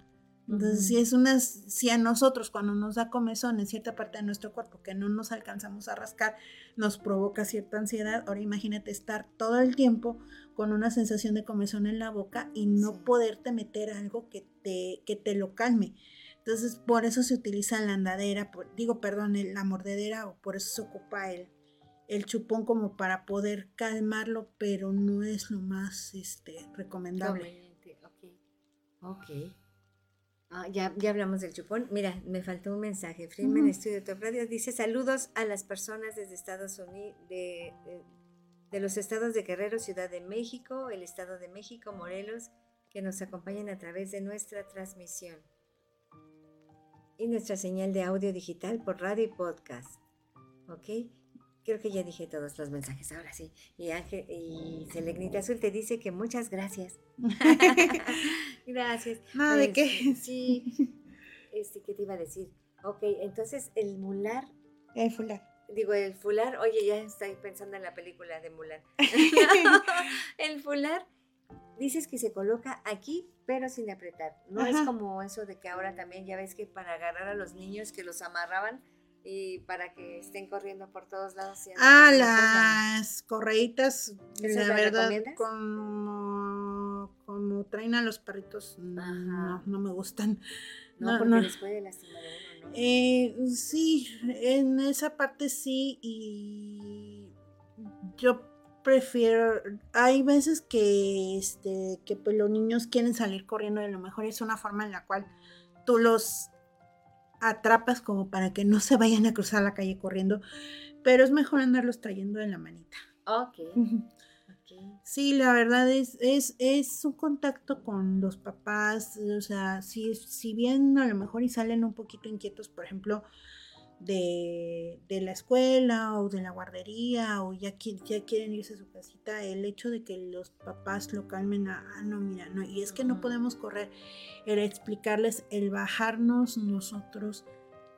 Entonces, si es una, si a nosotros cuando nos da comezón en cierta parte de nuestro cuerpo que no nos alcanzamos a rascar, nos provoca cierta ansiedad, ahora imagínate estar todo el tiempo con una sensación de comezón en la boca y no poderte meter algo que te, que te lo calme. Entonces, por eso se utiliza la andadera, digo, perdón, la mordedera, o por eso se ocupa el, el chupón como para poder calmarlo, pero no es lo más este, recomendable. Ok. Ok. Ah, ya, ya hablamos del chupón. Mira, me faltó un mensaje. Freeman Estudio Top Radio dice saludos a las personas desde Estados Unidos, de, de, los estados de Guerrero, Ciudad de México, el Estado de México, Morelos, que nos acompañan a través de nuestra transmisión y nuestra señal de audio digital por radio y podcast. ¿Ok? creo que ya dije todos los mensajes, ahora sí. Y Ángel y Selegnita Azul te dice que muchas gracias. gracias. No, ¿de qué? Este, sí. Este, ¿qué te iba a decir? Ok, entonces el mular. El fular. Digo, el fular, oye, ya estoy pensando en la película de Mular. el fular, dices que se coloca aquí, pero sin apretar. No es como eso de que ahora también ya ves que para agarrar a los niños que los amarraban, y para que estén corriendo por todos lados. Ah, las correitas, la verdad, como, como traen a los perritos, no, no me gustan. No, porque les puede lastimar uno, ¿no? Eh, sí, en esa parte sí, y yo prefiero, hay veces que, este, que pues los niños quieren salir corriendo y a lo mejor es una forma en la cual tú los atrapas como para que no se vayan a cruzar la calle corriendo, pero es mejor andarlos trayendo en la manita. Ok. Sí, la verdad es, es, es un contacto con los papás, o sea, si, si bien a lo mejor y salen un poquito inquietos, por ejemplo, de, la escuela o de la guardería o ya, ya quieren irse a su casita, el hecho de que los papás lo calmen a, ah, no, mira, no, y es que no podemos correr, el explicarles, el bajarnos nosotros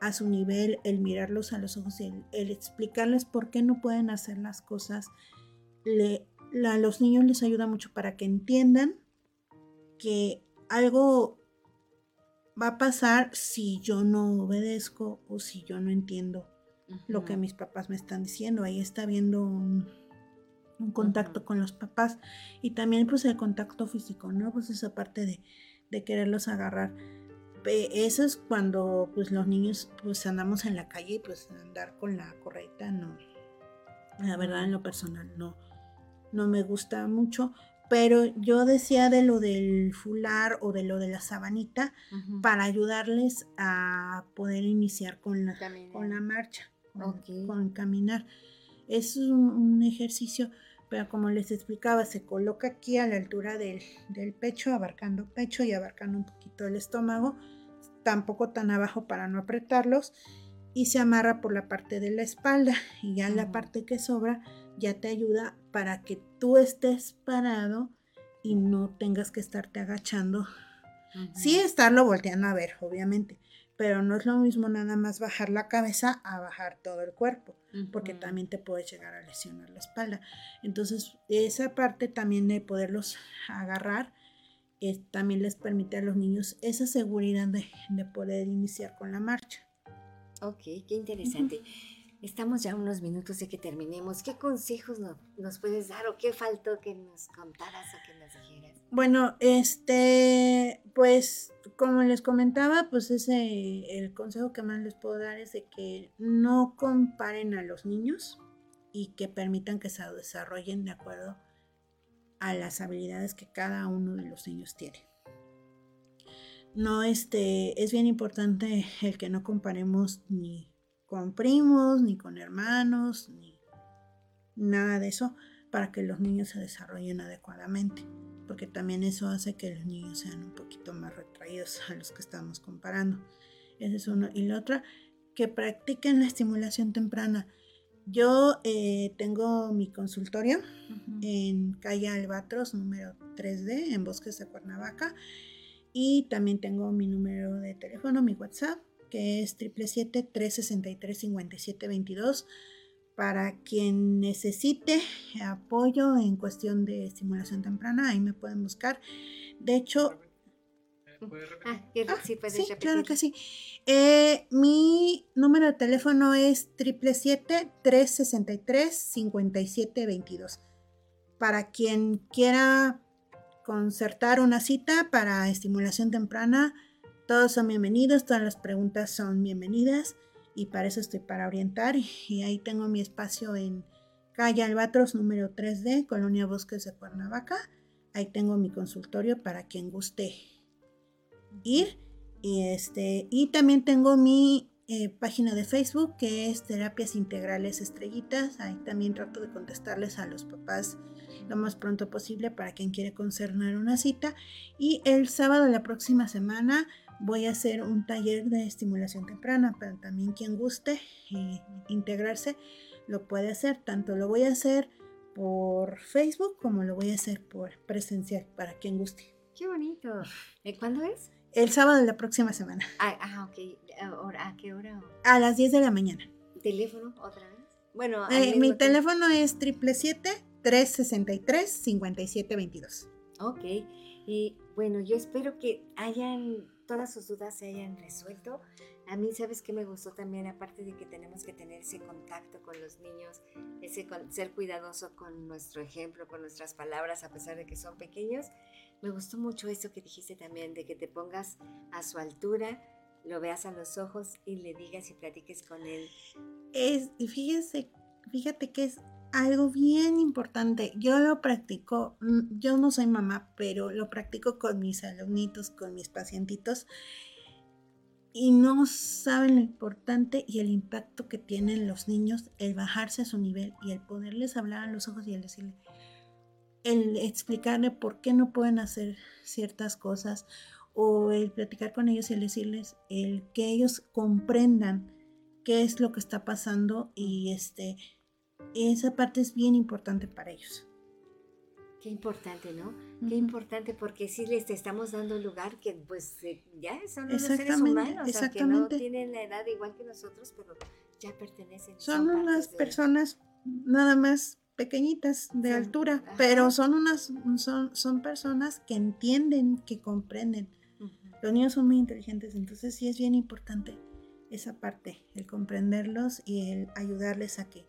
a su nivel, el mirarlos a los ojos, el, el explicarles por qué no pueden hacer las cosas, le, a los niños les ayuda mucho para que entiendan que algo va a pasar si yo no obedezco o si yo no entiendo lo que mis papás me están diciendo. Ahí está viendo un, contacto con los papás y también pues el contacto físico, ¿no? Pues esa parte de, de quererlos agarrar. Eso es cuando pues los niños pues andamos en la calle y pues andar con la correcta no. La verdad en lo personal no, no me gusta mucho, pero yo decía de lo del fular o de lo de la sabanita para ayudarles a poder iniciar con la, con la marcha, con, caminar. Es un, ejercicio, pero como les explicaba, se coloca aquí a la altura del, del pecho, abarcando pecho y abarcando un poquito el estómago, tampoco tan abajo para no apretarlos, y se amarra por la parte de la espalda y ya la parte que sobra ya te ayuda para que tú estés parado y no tengas que estarte agachando. Sí, estarlo volteando a ver, obviamente, pero no es lo mismo nada más bajar la cabeza a bajar todo el cuerpo, porque también te puede llegar a lesionar la espalda. Entonces, esa parte también de poderlos agarrar, también les permite a los niños esa seguridad de, poder iniciar con la marcha. Ok, qué interesante. Estamos ya unos minutos de que terminemos. ¿Qué consejos nos puedes dar o qué faltó que nos contaras o que nos dijeras? Bueno, este, pues como les comentaba, pues ese, el consejo que más les puedo dar es de que no comparen a los niños y que permitan que se desarrollen de acuerdo a las habilidades que cada uno de los niños tiene. No, este, es bien importante el que no comparemos ni con primos, ni con hermanos, ni nada de eso, para que los niños se desarrollen adecuadamente, porque también eso hace que los niños sean un poquito más retraídos a los que estamos comparando. Ese es uno. Y la otra, que practiquen la estimulación temprana. Yo eh, tengo mi consultorio en calle Albatros, número 3D, en Bosques de Cuernavaca. Y también tengo mi número de teléfono, mi WhatsApp, que es 777-363-5722 para quien necesite apoyo en cuestión de estimulación temprana, ahí me pueden buscar. De hecho, ah, sí, claro que sí. Eh, mi número de teléfono es 777-363-5722. Para quien quiera concertar una cita para estimulación temprana, todos son bienvenidos, todas las preguntas son bienvenidas y para eso estoy para orientar y ahí tengo mi espacio en calle Albatros número 3D, Colonia Bosques de Cuernavaca. Ahí tengo mi consultorio para quien guste ir y este y también tengo mi eh, página de Facebook que es Terapias Integrales Estrellitas. Ahí también trato de contestarles a los papás lo más pronto posible para quien quiere concernar una cita. Y el sábado de la próxima semana voy a hacer un taller de estimulación temprana para también quien guste eh, integrarse lo puede hacer. Tanto lo voy a hacer por Facebook como lo voy a hacer por presencial para quien guste. Qué bonito. ¿Cuándo es? El sábado de la próxima semana. Ah, ah ok. ¿A qué hora? A las 10 de la mañana. ¿Teléfono otra vez? Bueno, eh, mi teléfono es 777-363-5722. Ok. Y bueno, yo espero que hayan, todas sus dudas se hayan resuelto. A mí, ¿sabes qué me gustó también? Aparte de que tenemos que tener ese contacto con los niños, ese ser cuidadoso con nuestro ejemplo, con nuestras palabras, a pesar de que son pequeños. Me gustó mucho eso que dijiste también, de que te pongas a su altura, lo veas a los ojos y le digas y platiques con él. Es, fíjese, fíjate que es algo bien importante. Yo lo practico, mm, yo no soy mamá, pero lo practico con mis alumnitos, con mis pacientitos. Y no saben lo importante y el impacto que tienen los niños el bajarse a su nivel y el poderles hablar a los ojos y el decirle, el explicarle por qué no pueden hacer ciertas cosas o el platicar con ellos y el decirles el que ellos comprendan qué es lo que está pasando y este esa parte es bien importante para ellos. Qué importante, ¿no? Qué importante porque sí les estamos dando lugar que pues ya son unos seres humanos, que no tienen la edad igual que nosotros, pero ya pertenecen. Son, unas personas nada más pequeñitas de altura, pero son unas son, son personas que entienden, que comprenden. Los niños son muy inteligentes, entonces sí es bien importante esa parte, el comprenderlos y el ayudarles a que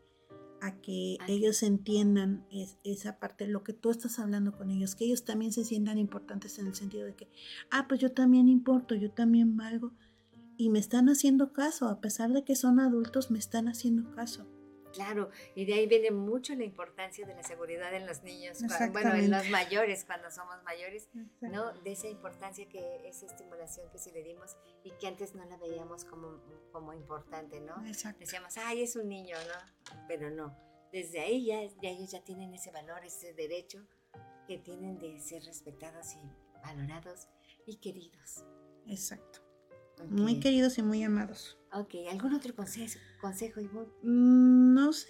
a que ellos entiendan esa parte, lo que tú estás hablando con ellos, que ellos también se sientan importantes en el sentido de que, ah, pues yo también importo, yo también valgo, y me están haciendo caso, a pesar de que son adultos, me están haciendo caso. Claro, y de ahí viene mucho la importancia de la seguridad en los niños, bueno, en los mayores, cuando somos mayores, ¿no? De esa importancia que esa estimulación que se le dimos y que antes no la veíamos como, como importante, ¿no? Decíamos, ay, es un niño, ¿no? Pero no, desde ahí ya, ya ellos ya tienen ese valor, ese derecho que tienen de ser respetados y valorados y queridos. Exacto. Muy queridos y muy amados. Ok, ¿algún otro consejo, consejo mm, no sé,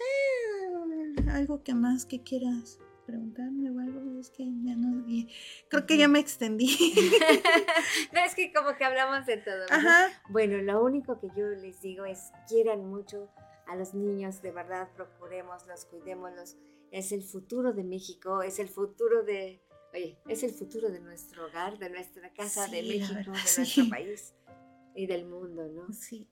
algo que más que quieras preguntarme o algo, es que ya no, creo que ya me extendí. no, es que como que hablamos de todo. Ajá. Bueno, lo único que yo les digo es quieran mucho a los niños, de verdad, procurémoslos, cuidémoslos. Es el futuro de México, es el futuro de, oye, es el futuro de nuestro hogar, de nuestra casa, de México, de nuestro país y del mundo, ¿no? Sí.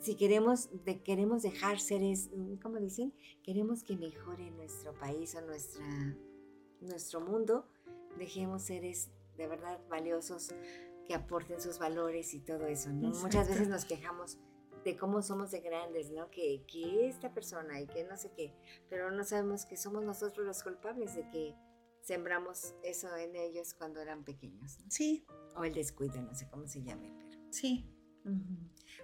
Si queremos, de, queremos dejar seres, ¿cómo dicen? Queremos que mejore nuestro país o nuestra, nuestro mundo, dejemos seres de verdad valiosos que aporten sus valores y todo eso, ¿no? Muchas veces nos quejamos de cómo somos de grandes, ¿no? Que, que esta persona y que no sé qué, pero no sabemos que somos nosotros los culpables de que sembramos eso en ellos cuando eran pequeños. Sí. O el descuido, no sé cómo se llame, pero. Sí.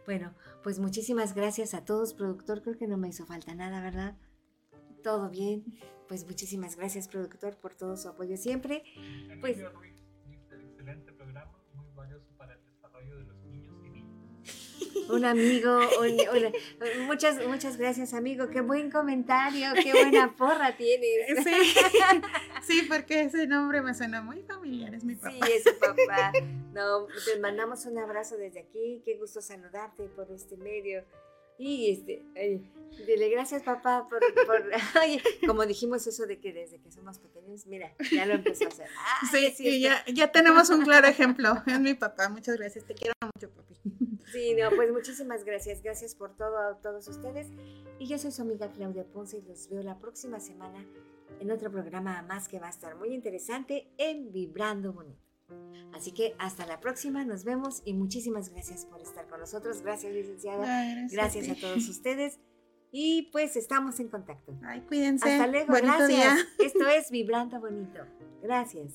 Bueno, pues muchísimas gracias a todos, productor. Creo que no me hizo falta nada, ¿verdad? Todo bien. Pues muchísimas gracias, productor, por todo su apoyo siempre. Pues. Excelente programa, muy valioso para Un amigo, muchas, muchas gracias, amigo. Qué buen comentario, qué buena porra tienes. Sí, sí, porque ese nombre me suena muy familiar, es mi papá. Sí, es su papá. No, te mandamos un abrazo desde aquí. Qué gusto saludarte por este medio. Y este, dile gracias papá por, como dijimos eso de que desde que somos pequeños, mira, ya lo empezó a hacer. sí, sí ya, ya tenemos un claro ejemplo. Es mi papá, muchas gracias, te quiero mucho papi. Sí, no, pues muchísimas gracias, gracias por todo a todos ustedes. Y yo soy su amiga Claudia Ponce y los veo la próxima semana en otro programa más que va a estar muy interesante en Vibrando Bonito. Así que hasta la próxima, nos vemos y muchísimas gracias por estar con nosotros. Gracias, licenciada. gracias, a, todos ustedes. Y pues estamos en contacto. Ay, cuídense. Hasta luego, gracias. Esto es Vibrando Bonito. Gracias.